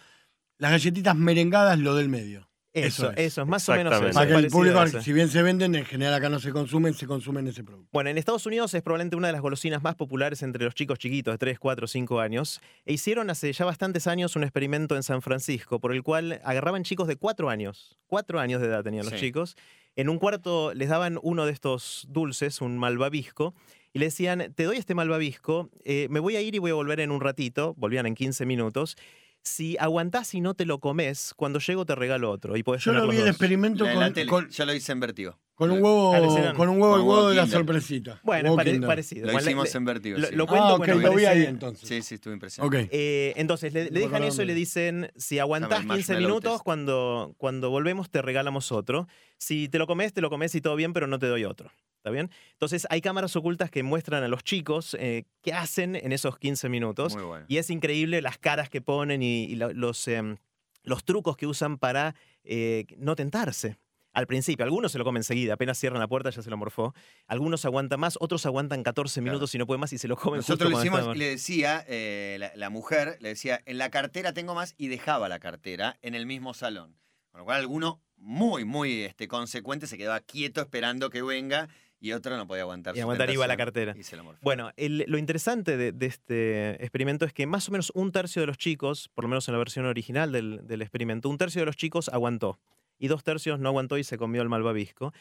las galletitas merengadas, lo del medio. Eso, Eso es. más o menos eso. Para que el público, si bien se venden, en general acá no se consumen, se consumen ese producto. Bueno, en Estados Unidos es probablemente una de las golosinas más populares entre los chicos chiquitos de 3, 4, 5 años. E hicieron hace ya bastantes años un experimento en San Francisco por el cual agarraban chicos de 4 años. 4 años de edad tenían los Sí. chicos. En un cuarto les daban uno de estos dulces, un malvavisco, y le decían, te doy este malvavisco, eh, me voy a ir y voy a volver en un ratito. Volvían en 15 minutos. Si aguantás y no te lo comes, cuando llego te regalo otro. Y podés Yo lo vi el experimento con, tele, con, Yo lo hice en Vertigo. Con un huevo, Ah, con un huevo, el huevo huevo de la sorpresita. Bueno, es pare- parecido. Lo Bueno, hicimos le- en Vertigo. lo- sí. lo cuento, Ah, ok, bueno, lo vi ahí entonces. Sí, sí, estuve impresionado. Eh, entonces, le, le dejan eso y le dicen, si aguantás Dame el 15 marshmallow minutos, cuando, cuando volvemos te regalamos otro. Si te lo comes, te lo comes y todo bien, pero no te doy otro. ¿Está bien? Entonces, hay cámaras ocultas que muestran a los chicos eh, qué hacen en esos 15 minutos. Muy bueno. Y es increíble las caras que ponen y, y lo- los, em, los trucos que usan para eh, no tentarse. Al principio, algunos se lo comen enseguida, apenas cierran la puerta ya se lo morfó. Algunos aguantan más, otros aguantan 14 Claro. minutos y no pueden más y se lo comen Nosotros lo cuando hicimos le decía, eh, la, la mujer le decía, en la cartera tengo más y dejaba la cartera en el mismo salón. Con lo cual alguno muy, muy este, consecuente se quedaba quieto esperando que venga y otro no podía aguantar. Y aguantar iba la cartera. Y se lo. Bueno, el- lo interesante de, de este experimento es que más o menos un tercio de los chicos, por lo menos en la versión original del, del experimento, un tercio de los chicos aguantó y dos tercios no aguantó y se comió el malvavisco.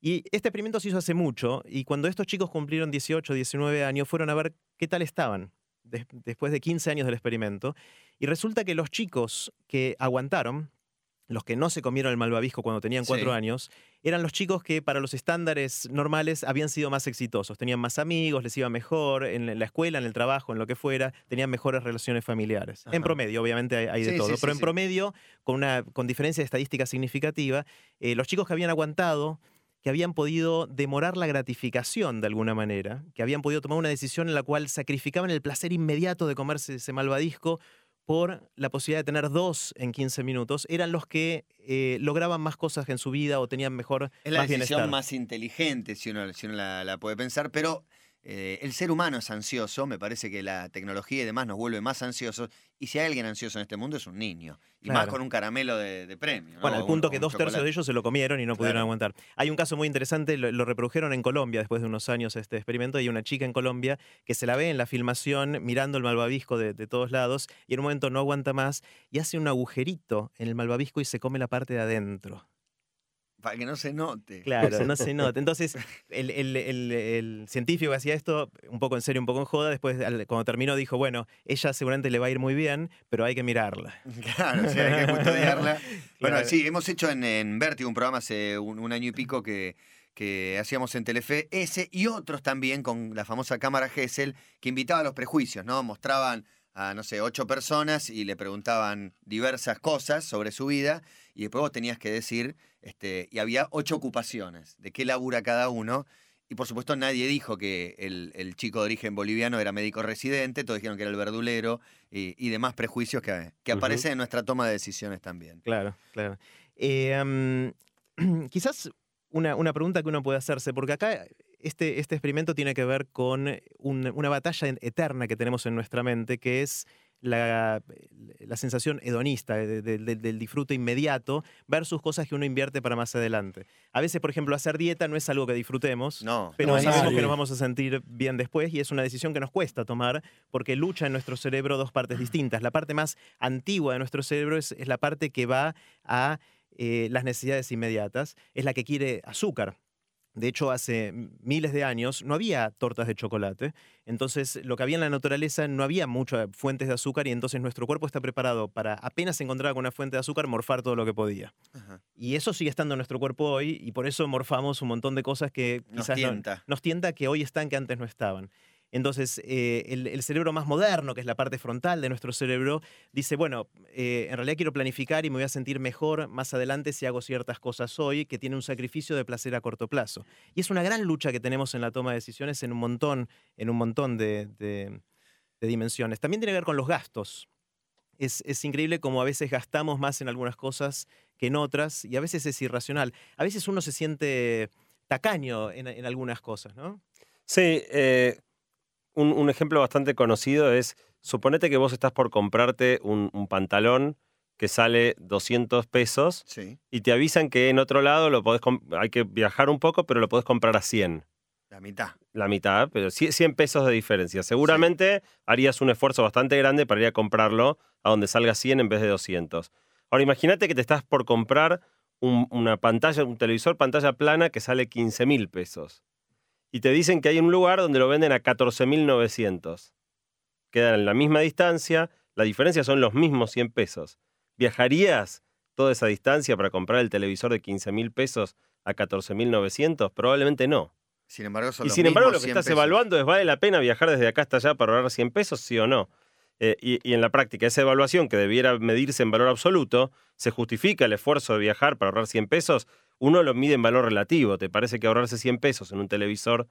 Y este experimento se hizo hace mucho y cuando estos chicos cumplieron 18, 19 años fueron a ver qué tal estaban des- después de 15 años del experimento. Y resulta que los chicos que aguantaron, los que no se comieron el malvavisco cuando tenían cuatro Sí. años, eran los chicos que para los estándares normales habían sido más exitosos, tenían más amigos, les iba mejor en la escuela, en el trabajo, en lo que fuera, tenían mejores relaciones familiares. En promedio, obviamente hay, hay de Sí, todo, sí, pero sí, en promedio, con una con diferencia de estadística significativa, eh, los chicos que habían aguantado, que habían podido demorar la gratificación de alguna manera, que habían podido tomar una decisión en la cual sacrificaban el placer inmediato de comerse ese malvadisco por la posibilidad de tener dos en 15 minutos, eran los que eh, lograban más cosas en su vida o tenían mejor es la más decisión bienestar. más inteligente si uno, si uno la, la puede pensar, pero eh, el ser humano es ansioso, me parece que la tecnología y demás nos vuelve más ansiosos, y si hay alguien ansioso en este mundo es un niño, y más con un caramelo de, de premio. ¿no? Bueno, al punto un- que dos tercios de ellos se lo comieron y no pudieron Claro. aguantar. Hay un caso muy interesante, lo, lo reprodujeron en Colombia después de unos años este experimento. Hay una chica en Colombia que se la ve en la filmación mirando el malvavisco de, de todos lados y en un momento no aguanta más y hace un agujerito en el malvavisco y se come la parte de adentro. Para que no se note. Claro, no se nota. Entonces, el, el- el- el científico que hacía esto, un poco en serio, un poco en joda, después cuando terminó dijo, bueno, ella seguramente le va a ir muy bien, pero hay que mirarla. Claro, sí, hay que custodiarla. Bueno, Claro. sí, hemos hecho en, en Vértigo un programa hace un, un año y pico que, que hacíamos en Telefe, ese y otros también con la famosa cámara Gesell, que invitaba a los prejuicios, ¿no? Mostraban a, no sé, ocho personas y le preguntaban diversas cosas sobre su vida y después vos tenías que decir, este, y había ocho ocupaciones, de qué labura cada uno. Y por supuesto nadie dijo que el, el chico de origen boliviano era médico residente, todos dijeron que era el verdulero y, y demás prejuicios que, que aparecen en nuestra toma de decisiones también. Claro, claro. Eh, quizás una, una pregunta que uno puede hacerse, porque acá este, este experimento tiene que ver con un- una batalla eterna que tenemos en nuestra mente, que es la, la sensación hedonista de- de- de- del disfrute inmediato versus cosas que uno invierte para más adelante. A veces, por ejemplo, hacer dieta no es algo que disfrutemos. No, Pero No, sabemos que nos vamos a sentir bien después y es una decisión que nos cuesta tomar porque lucha en nuestro cerebro dos partes distintas. La parte más antigua de nuestro cerebro es, es la parte que va a eh, las necesidades inmediatas, es la que quiere azúcar. De hecho, hace miles de años no había tortas de chocolate, entonces lo que había en la naturaleza no había muchas fuentes de azúcar y entonces nuestro cuerpo está preparado para apenas encontrar con una fuente de azúcar morfar todo lo que podía. Ajá. Y eso sigue estando en nuestro cuerpo hoy y por eso morfamos un montón de cosas que Nos quizás no- nos tienta que hoy están que antes no estaban. Entonces, eh, el, cerebro más moderno, que es la parte frontal de nuestro cerebro, dice, bueno, eh, en realidad quiero planificar y me voy a sentir mejor más adelante si hago ciertas cosas hoy, que tiene un sacrificio de placer a corto plazo. Y es una gran lucha que tenemos en la toma de decisiones en un montón, en un montón de, dimensiones. También tiene que ver con los gastos. Es, es increíble como a veces gastamos más en algunas cosas que en otras y a veces es irracional. A veces uno se siente tacaño en, en algunas cosas, ¿no? Sí, eh, un, un ejemplo bastante conocido es, suponete que vos estás por comprarte un, un pantalón que sale 200 pesos Sí, y te avisan que en otro lado lo podés hay que viajar un poco, pero lo podés comprar a 100. la mitad. La mitad, pero cie- 100 pesos de diferencia. Seguramente harías un esfuerzo bastante grande para ir a comprarlo a donde salga 100 en vez de 200. Ahora imagínate que te estás por comprar un- una pantalla, un televisor pantalla plana que sale 15 mil pesos. Y te dicen que hay un lugar donde lo venden a 14.900. Quedan en la misma distancia, la diferencia son los mismos 100 pesos. ¿Viajarías toda esa distancia para comprar el televisor de 15 mil pesos a 14.900? Probablemente no. Sin embargo, son Y los sin embargo, lo que 100 estás pesos. evaluando es, ¿vale la pena viajar desde acá hasta allá para ahorrar 100 pesos, sí o no? Eh, y, y en la práctica, esa evaluación que debiera medirse en valor absoluto, ¿se justifica el esfuerzo de viajar para ahorrar 100 pesos? Uno lo mide en valor relativo. ¿Te parece que ahorrarse 100 pesos en un televisor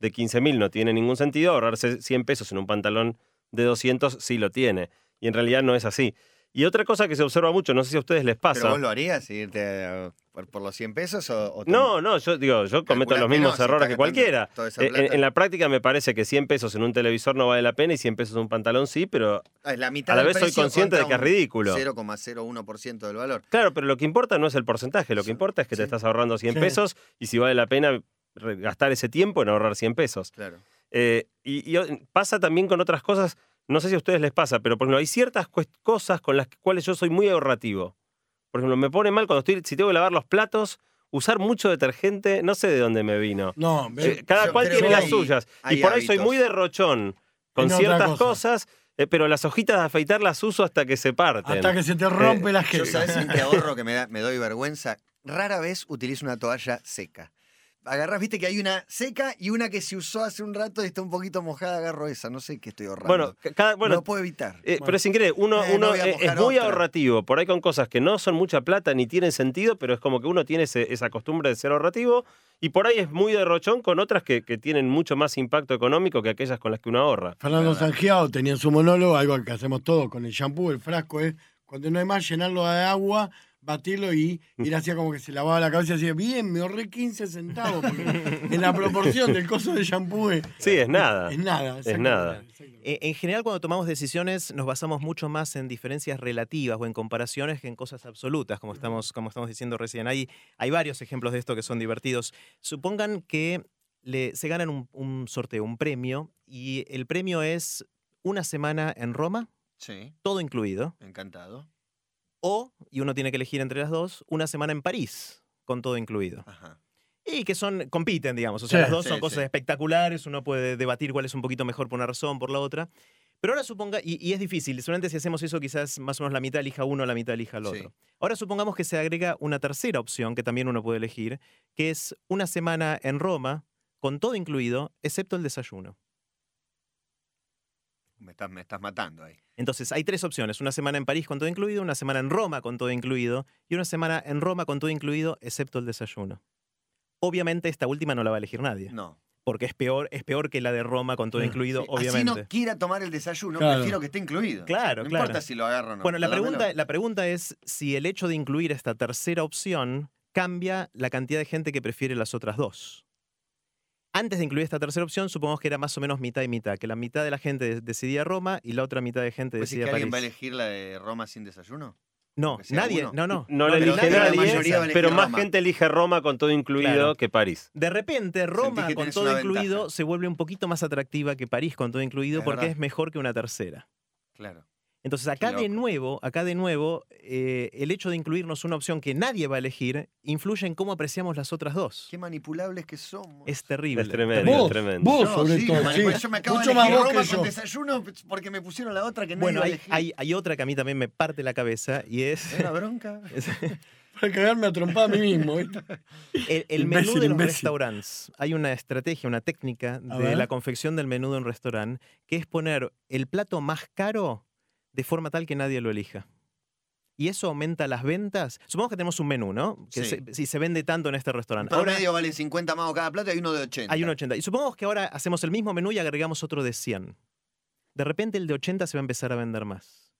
de 15 mil no tiene ningún sentido? Ahorrarse 100 pesos en un pantalón de 200 sí lo tiene. Y en realidad no es así. Y otra cosa que se observa mucho, no sé si a ustedes les ¿Pero pasa. vos lo harías, irte a- por, por los 100 pesos o, No, no, yo digo, yo cometo los mismos no, errores que cualquiera. Eh, En, la práctica me parece que 100 pesos en un televisor no vale la pena y 100 pesos en un pantalón sí, pero Ah, es la mitad a la vez soy consciente de que es ridículo. 0,01% del valor. Claro, pero lo que importa no es el porcentaje, lo que Sí, importa es que te estás ahorrando 100 Sí. pesos y si vale la pena gastar ese tiempo en ahorrar 100 pesos. Claro. Eh, y, pasa también con otras cosas, no sé si a ustedes les pasa, pero por ejemplo, hay ciertas cosas con las cuales yo soy muy ahorrativo. Por ejemplo, me pone mal cuando estoy, si tengo que lavar los platos, usar mucho detergente, no sé de dónde me vino. No, ve- Eh, Cada yo cual tiene que las hay- suyas. Y por ahí soy hábitos. muy derrochón con ciertas cosa. cosas, eh, pero las hojitas de afeitar las uso hasta que se parten. hasta que se te rompe la Yo gente. sabes en qué ahorro que me, da, me doy vergüenza. Rara vez utilizo una toalla seca. Agarrás, viste que hay una seca y una que se usó hace un rato y está un poquito mojada, agarro esa. No sé qué estoy ahorrando. Bueno, ca- cada, no bueno puedo evitar. eh, Bueno. pero es increíble, uno, Eh, no uno eh, es muy otra. ahorrativo, por ahí con cosas que no son mucha plata ni tienen sentido, pero es como que uno tiene ese- esa costumbre de ser ahorrativo, y por ahí es muy derrochón con otras que, que tienen mucho más impacto económico que aquellas con las que uno ahorra. Fernando. Sangiao tenía en su monólogo algo que hacemos todos con el shampoo, el frasco es cuando no hay más llenarlo de agua batirlo y ir hacia como que se lavaba la cabeza y decía, bien, me ahorré 15 centavos. en la proporción del coso de shampoo es, Sí, es nada. es nada. Es nada. Eh, En general, cuando tomamos decisiones, nos basamos mucho más en diferencias relativas o en comparaciones que en cosas absolutas, como estamos, como estamos diciendo recién. Hay, hay varios ejemplos de esto que son divertidos. Supongan que le- se ganan un, un sorteo, un premio, y el premio es una semana en Roma, Sí, todo incluido, encantado. O, y uno tiene que elegir entre las dos, una semana en París, con todo incluido. Ajá. Y que son, compiten, digamos. O sea, Sí, las dos sí, son cosas sí. espectaculares, uno puede debatir cuál es un poquito mejor por una razón, por la otra. Pero ahora suponga, y, y es difícil, solamente si hacemos eso, quizás más o menos la mitad elija uno, la mitad elija el Sí. otro. Ahora supongamos que se agrega una tercera opción que también uno puede elegir, que es una semana en Roma, con todo incluido, excepto el desayuno. Me estás, me estás matando ahí. Entonces, hay tres opciones. Una semana en París con todo incluido, una semana en Roma con todo incluido y una semana en Roma con todo incluido, excepto el desayuno. Obviamente esta última no la va a elegir nadie, No. porque es peor, es peor que la de Roma con todo incluido, Sí, obviamente. Así no quiera tomar el desayuno, Claro. prefiero que esté incluido. Claro, no claro. importa si lo agarro o no. Bueno, la pregunta, la pregunta es si el hecho de incluir esta tercera opción cambia la cantidad de gente que prefiere las otras dos. Antes de incluir esta tercera opción, supongamos que era más o menos mitad y mitad, que la mitad de la gente de- decidía Roma y la otra mitad de gente ¿Pues es decidía que alguien París. va a elegir la de Roma sin desayuno? No, nadie, uno? no, no. No la pero elige la nadie, pero más Roma. gente elige Roma con todo incluido Claro. que París. De repente, Roma con todo incluido ventaja. se vuelve un poquito más atractiva que París con todo incluido Es porque verdad. es mejor que una tercera. Claro. Entonces, acá de nuevo, acá de nuevo, eh, el hecho de incluirnos una opción que nadie va a elegir influye en cómo apreciamos las otras dos. Qué manipulables que somos. Es terrible. Es tremendo. Vos, tremendo. vos Yo, sobre sí, todo, sí. manipulé. Yo me acabo Mucho de más vos Roma que con yo. desayuno porque me pusieron la otra que nadie Bueno, iba a hay, elegir. hay, hay otra que a mí también me parte la cabeza y es ¿Es una bronca? es Para cagarme a trompada a mí mismo, ¿viste? el, el Imbécil, menú de los imbécil. restaurantes. Hay una estrategia, una técnica de la confección del menú de un restaurante que es poner el plato más caro de forma tal que nadie lo elija. Y eso aumenta las ventas. Supongamos que tenemos un menú, ¿no? Que Sí. se- si se vende tanto en este restaurante. Ahora promedio vale 50 más cada plato y hay uno de 80. hay un 80. Y supongamos que ahora hacemos el mismo menú y agregamos otro de 100. De repente el de 80 se va a empezar a vender más.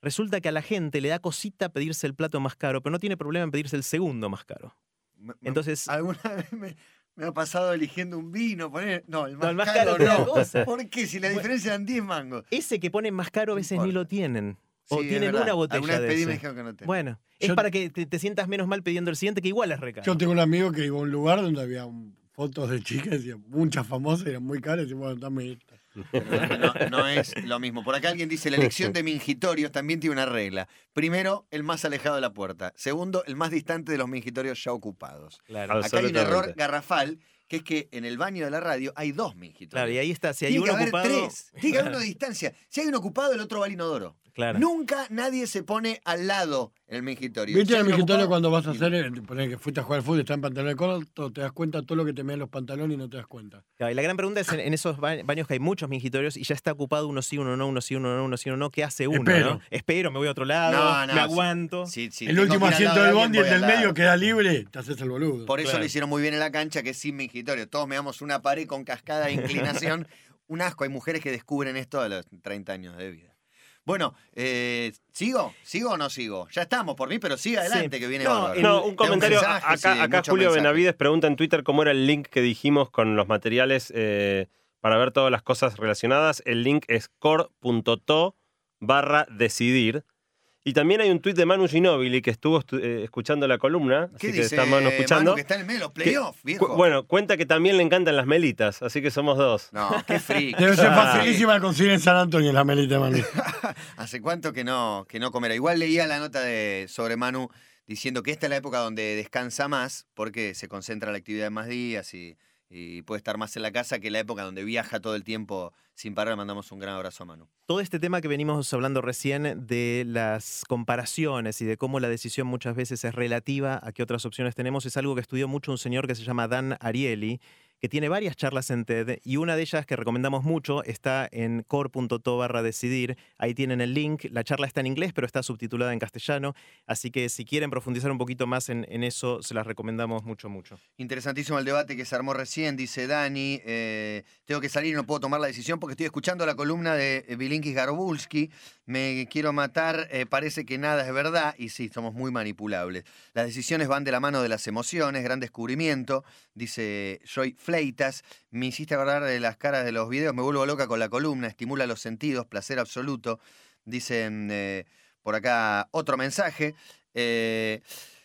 Resulta que a la gente le da cosita pedirse el plato más caro, pero no tiene problema en pedirse el segundo más caro. Me- me- Entonces, Alguna vez me, me ha pasado eligiendo un vino, poner. No, el más, el más caro, caro no. cosa. ¿Por qué? Si la diferencia eran 10 mangos. ese que ponen más caro a No veces ni lo tienen. O Sí, tienen una botella Alguna vez de pedí me dijeron que no tenía. Bueno, es Yo- para que te, te sientas menos mal pidiendo el siguiente, que igual es recaro. Yo tengo un amigo que iba a un lugar donde había un- fotos de chicas, decía, muchas famosas, eran muy caras, y bueno, dame No, no es lo mismo. Por acá alguien dice, la elección de mingitorios también tiene una regla. Primero, el más alejado de la puerta. Segundo, el más distante de los mingitorios ya ocupados. Claro, Acá hay un error garrafal, que es que en el baño de la radio hay dos mingitorios. claro, y ahí está. Si hay Tiene que uno haber ocupado. tres. Tiene que haber uno de distancia. Si hay uno ocupado, el otro va al inodoro. Claro. Nunca nadie se pone al lado en el mingitorio. ¿Viste en el mingitorio ocupado, cuando vas a y- hacer, poner que fuiste a jugar al fútbol, está en pantalón corto, te das cuenta todo lo que te mean los pantalones y no te das cuenta? Claro, y la gran pregunta es en, en esos ba- baños que hay muchos mingitorios y ya está ocupado uno sí, uno no, uno sí, uno no, uno sí, uno no. ¿Qué hace uno? Espero. no? Espero, me voy a otro lado, No, no, me aguanto. Sí, sí, el último asiento de del bondi, el del medio, queda libre, te haces el boludo. Por eso Claro. lo hicieron muy bien en la cancha, que es sin mingitorio. Todos meamos una pared con cascada e inclinación. Un asco. Hay mujeres que descubren esto a los 30 años de vida. Bueno, eh, ¿sigo? ¿Sigo o no sigo? Ya estamos por mí, pero sigue adelante, Sí. que viene No, el- un comentario. mensajes, acá sí, acá muchos Julio mensajes. Benavides pregunta en Twitter cómo era el link que dijimos con los materiales eh, para ver todas las cosas relacionadas. El link es core.to barra decidir. Y también hay un tuit de Manu Ginóbili que estuvo estu- eh, escuchando la columna. ¿Qué así que dice está Manu escuchando. Manu, que está en el medio de los playoffs, Cu- viejo? Bueno, cuenta que también le encantan las melitas, así que somos dos. No, qué freak. Debe ser facilísima de conseguir en San Antonio la melita, Manu. ¿Hace cuánto que no, que no comerá? Igual leía la nota de, sobre Manu diciendo que esta es la época donde descansa más porque se concentra la actividad en más días y, y puede estar más en la casa que la época donde viaja todo el tiempo sin parar. Le mandamos un gran abrazo a Manu. Todo este tema que venimos hablando recién de las comparaciones y de cómo la decisión muchas veces es relativa a qué otras opciones tenemos es algo que estudió mucho un señor que se llama Dan Ariely, que tiene varias charlas en TED y una de ellas que recomendamos mucho está en core.to barra decidir. Ahí tienen el link. La charla está en inglés, pero está subtitulada en castellano. Así que si quieren profundizar un poquito más en, eso, se las recomendamos mucho, mucho. Interesantísimo el debate que se armó recién, dice Dani. Eh, tengo que salir y no puedo tomar la decisión porque estoy escuchando la columna de Bilinkis Garbulski. Me quiero matar, eh, parece que nada es verdad. Y sí, somos muy manipulables. Las decisiones van de la mano de las emociones, gran descubrimiento, dice Joy Fleitas. Me hiciste acordar de las caras de los videos, me vuelvo loca con la columna, estimula los sentidos, placer absoluto. Dicen eh, por acá otro mensaje. Eh,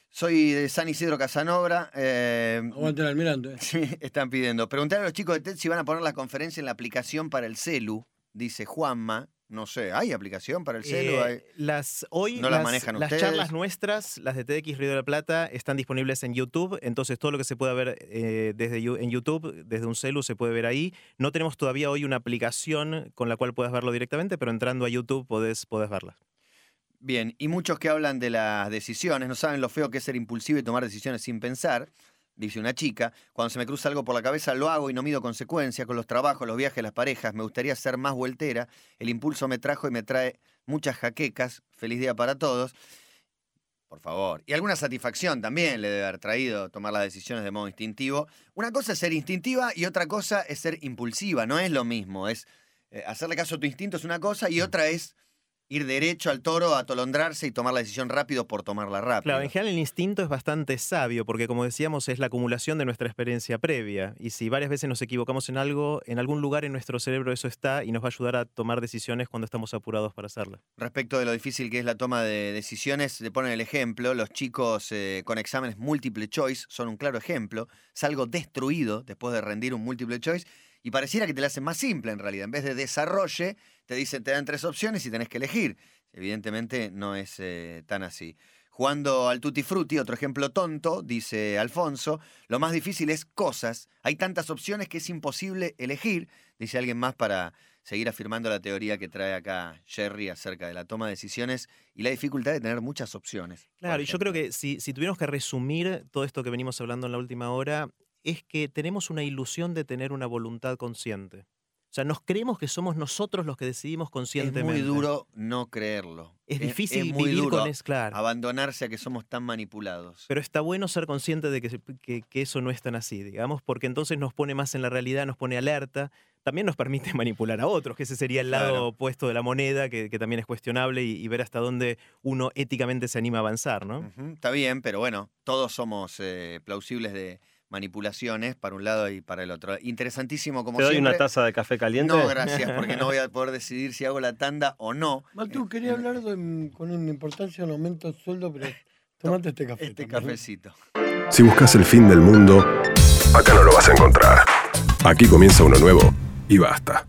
soy de San Isidro Casanobra. Eh, Aguante el almirante. Sí, están pidiendo. Preguntar a los chicos de TED si van a poner la conferencia en la aplicación para el celu, dice Juanma. No sé, ¿hay aplicación para el celu? Eh, las, hoy ¿No las, manejan las charlas nuestras, las de TEDx Río de la Plata, están disponibles en YouTube. Entonces, todo lo que se puede ver eh, desde en YouTube, desde un celu, se puede ver ahí. No tenemos todavía hoy una aplicación con la cual puedas verlo directamente, pero entrando a YouTube podés, podés verla. Bien, y muchos que hablan de las decisiones no saben lo feo que es ser impulsivo y tomar decisiones sin pensar dice una chica, cuando se me cruza algo por la cabeza lo hago y no mido consecuencias con los trabajos, los viajes, las parejas, me gustaría ser más vueltera, el impulso me trajo y me trae muchas jaquecas, feliz día para todos. Por favor. Y alguna satisfacción también le debe haber traído tomar las decisiones de modo instintivo. Una cosa es ser instintiva y otra cosa es ser impulsiva, no es lo mismo, es eh, hacerle caso a tu instinto es una cosa y otra es ir derecho al toro, atolondrarse y tomar la decisión rápido por tomarla rápido. Claro, en general el instinto es bastante sabio, porque como decíamos, es la acumulación de nuestra experiencia previa. Y si varias veces nos equivocamos en algo, en algún lugar en nuestro cerebro eso está y nos va a ayudar a tomar decisiones cuando estamos apurados para hacerla. Respecto de lo difícil que es la toma de decisiones, le ponen el ejemplo, los chicos eh, con exámenes múltiple choice son un claro ejemplo. Salgo destruido después de rendir un múltiple choice y pareciera que te la hacen más simple en realidad. En vez de desarrolle, te dicen, te dan tres opciones y tenés que elegir. Evidentemente no es eh, tan así. Jugando al Tutti Frutti, otro ejemplo tonto, dice Alfonso, lo más difícil es cosas. Hay tantas opciones que es imposible elegir, dice alguien más para seguir afirmando la teoría que trae acá Jerry acerca de la toma de decisiones y la dificultad de tener muchas opciones. Claro, y yo creo que si, si tuviéramos que resumir todo esto que venimos hablando en la última hora, es que tenemos una ilusión de tener una voluntad consciente. O sea, nos creemos que somos nosotros los que decidimos conscientemente. Es muy duro no creerlo. Es, difícil vivir con eso, claro. Abandonarse a que somos tan manipulados. Pero está bueno ser consciente de que, que, eso no es tan así, digamos, porque entonces nos pone más en la realidad, nos pone alerta. También nos permite manipular a otros, que ese sería el lado opuesto de la moneda, que, también es cuestionable, y, ver hasta dónde uno éticamente se anima a avanzar, ¿no? Está bien, pero bueno, todos somos eh, plausibles de, manipulaciones para un lado y para el otro. Interesantísimo como ¿Te doy una taza de café caliente? No, gracias, porque no voy a poder decidir si hago la tanda o no. Matu, quería hablar con una importancia en aumento de sueldo, pero tomate este café. Este cafecito. Si buscas el fin del mundo, acá no lo vas a encontrar. Aquí comienza uno nuevo y basta.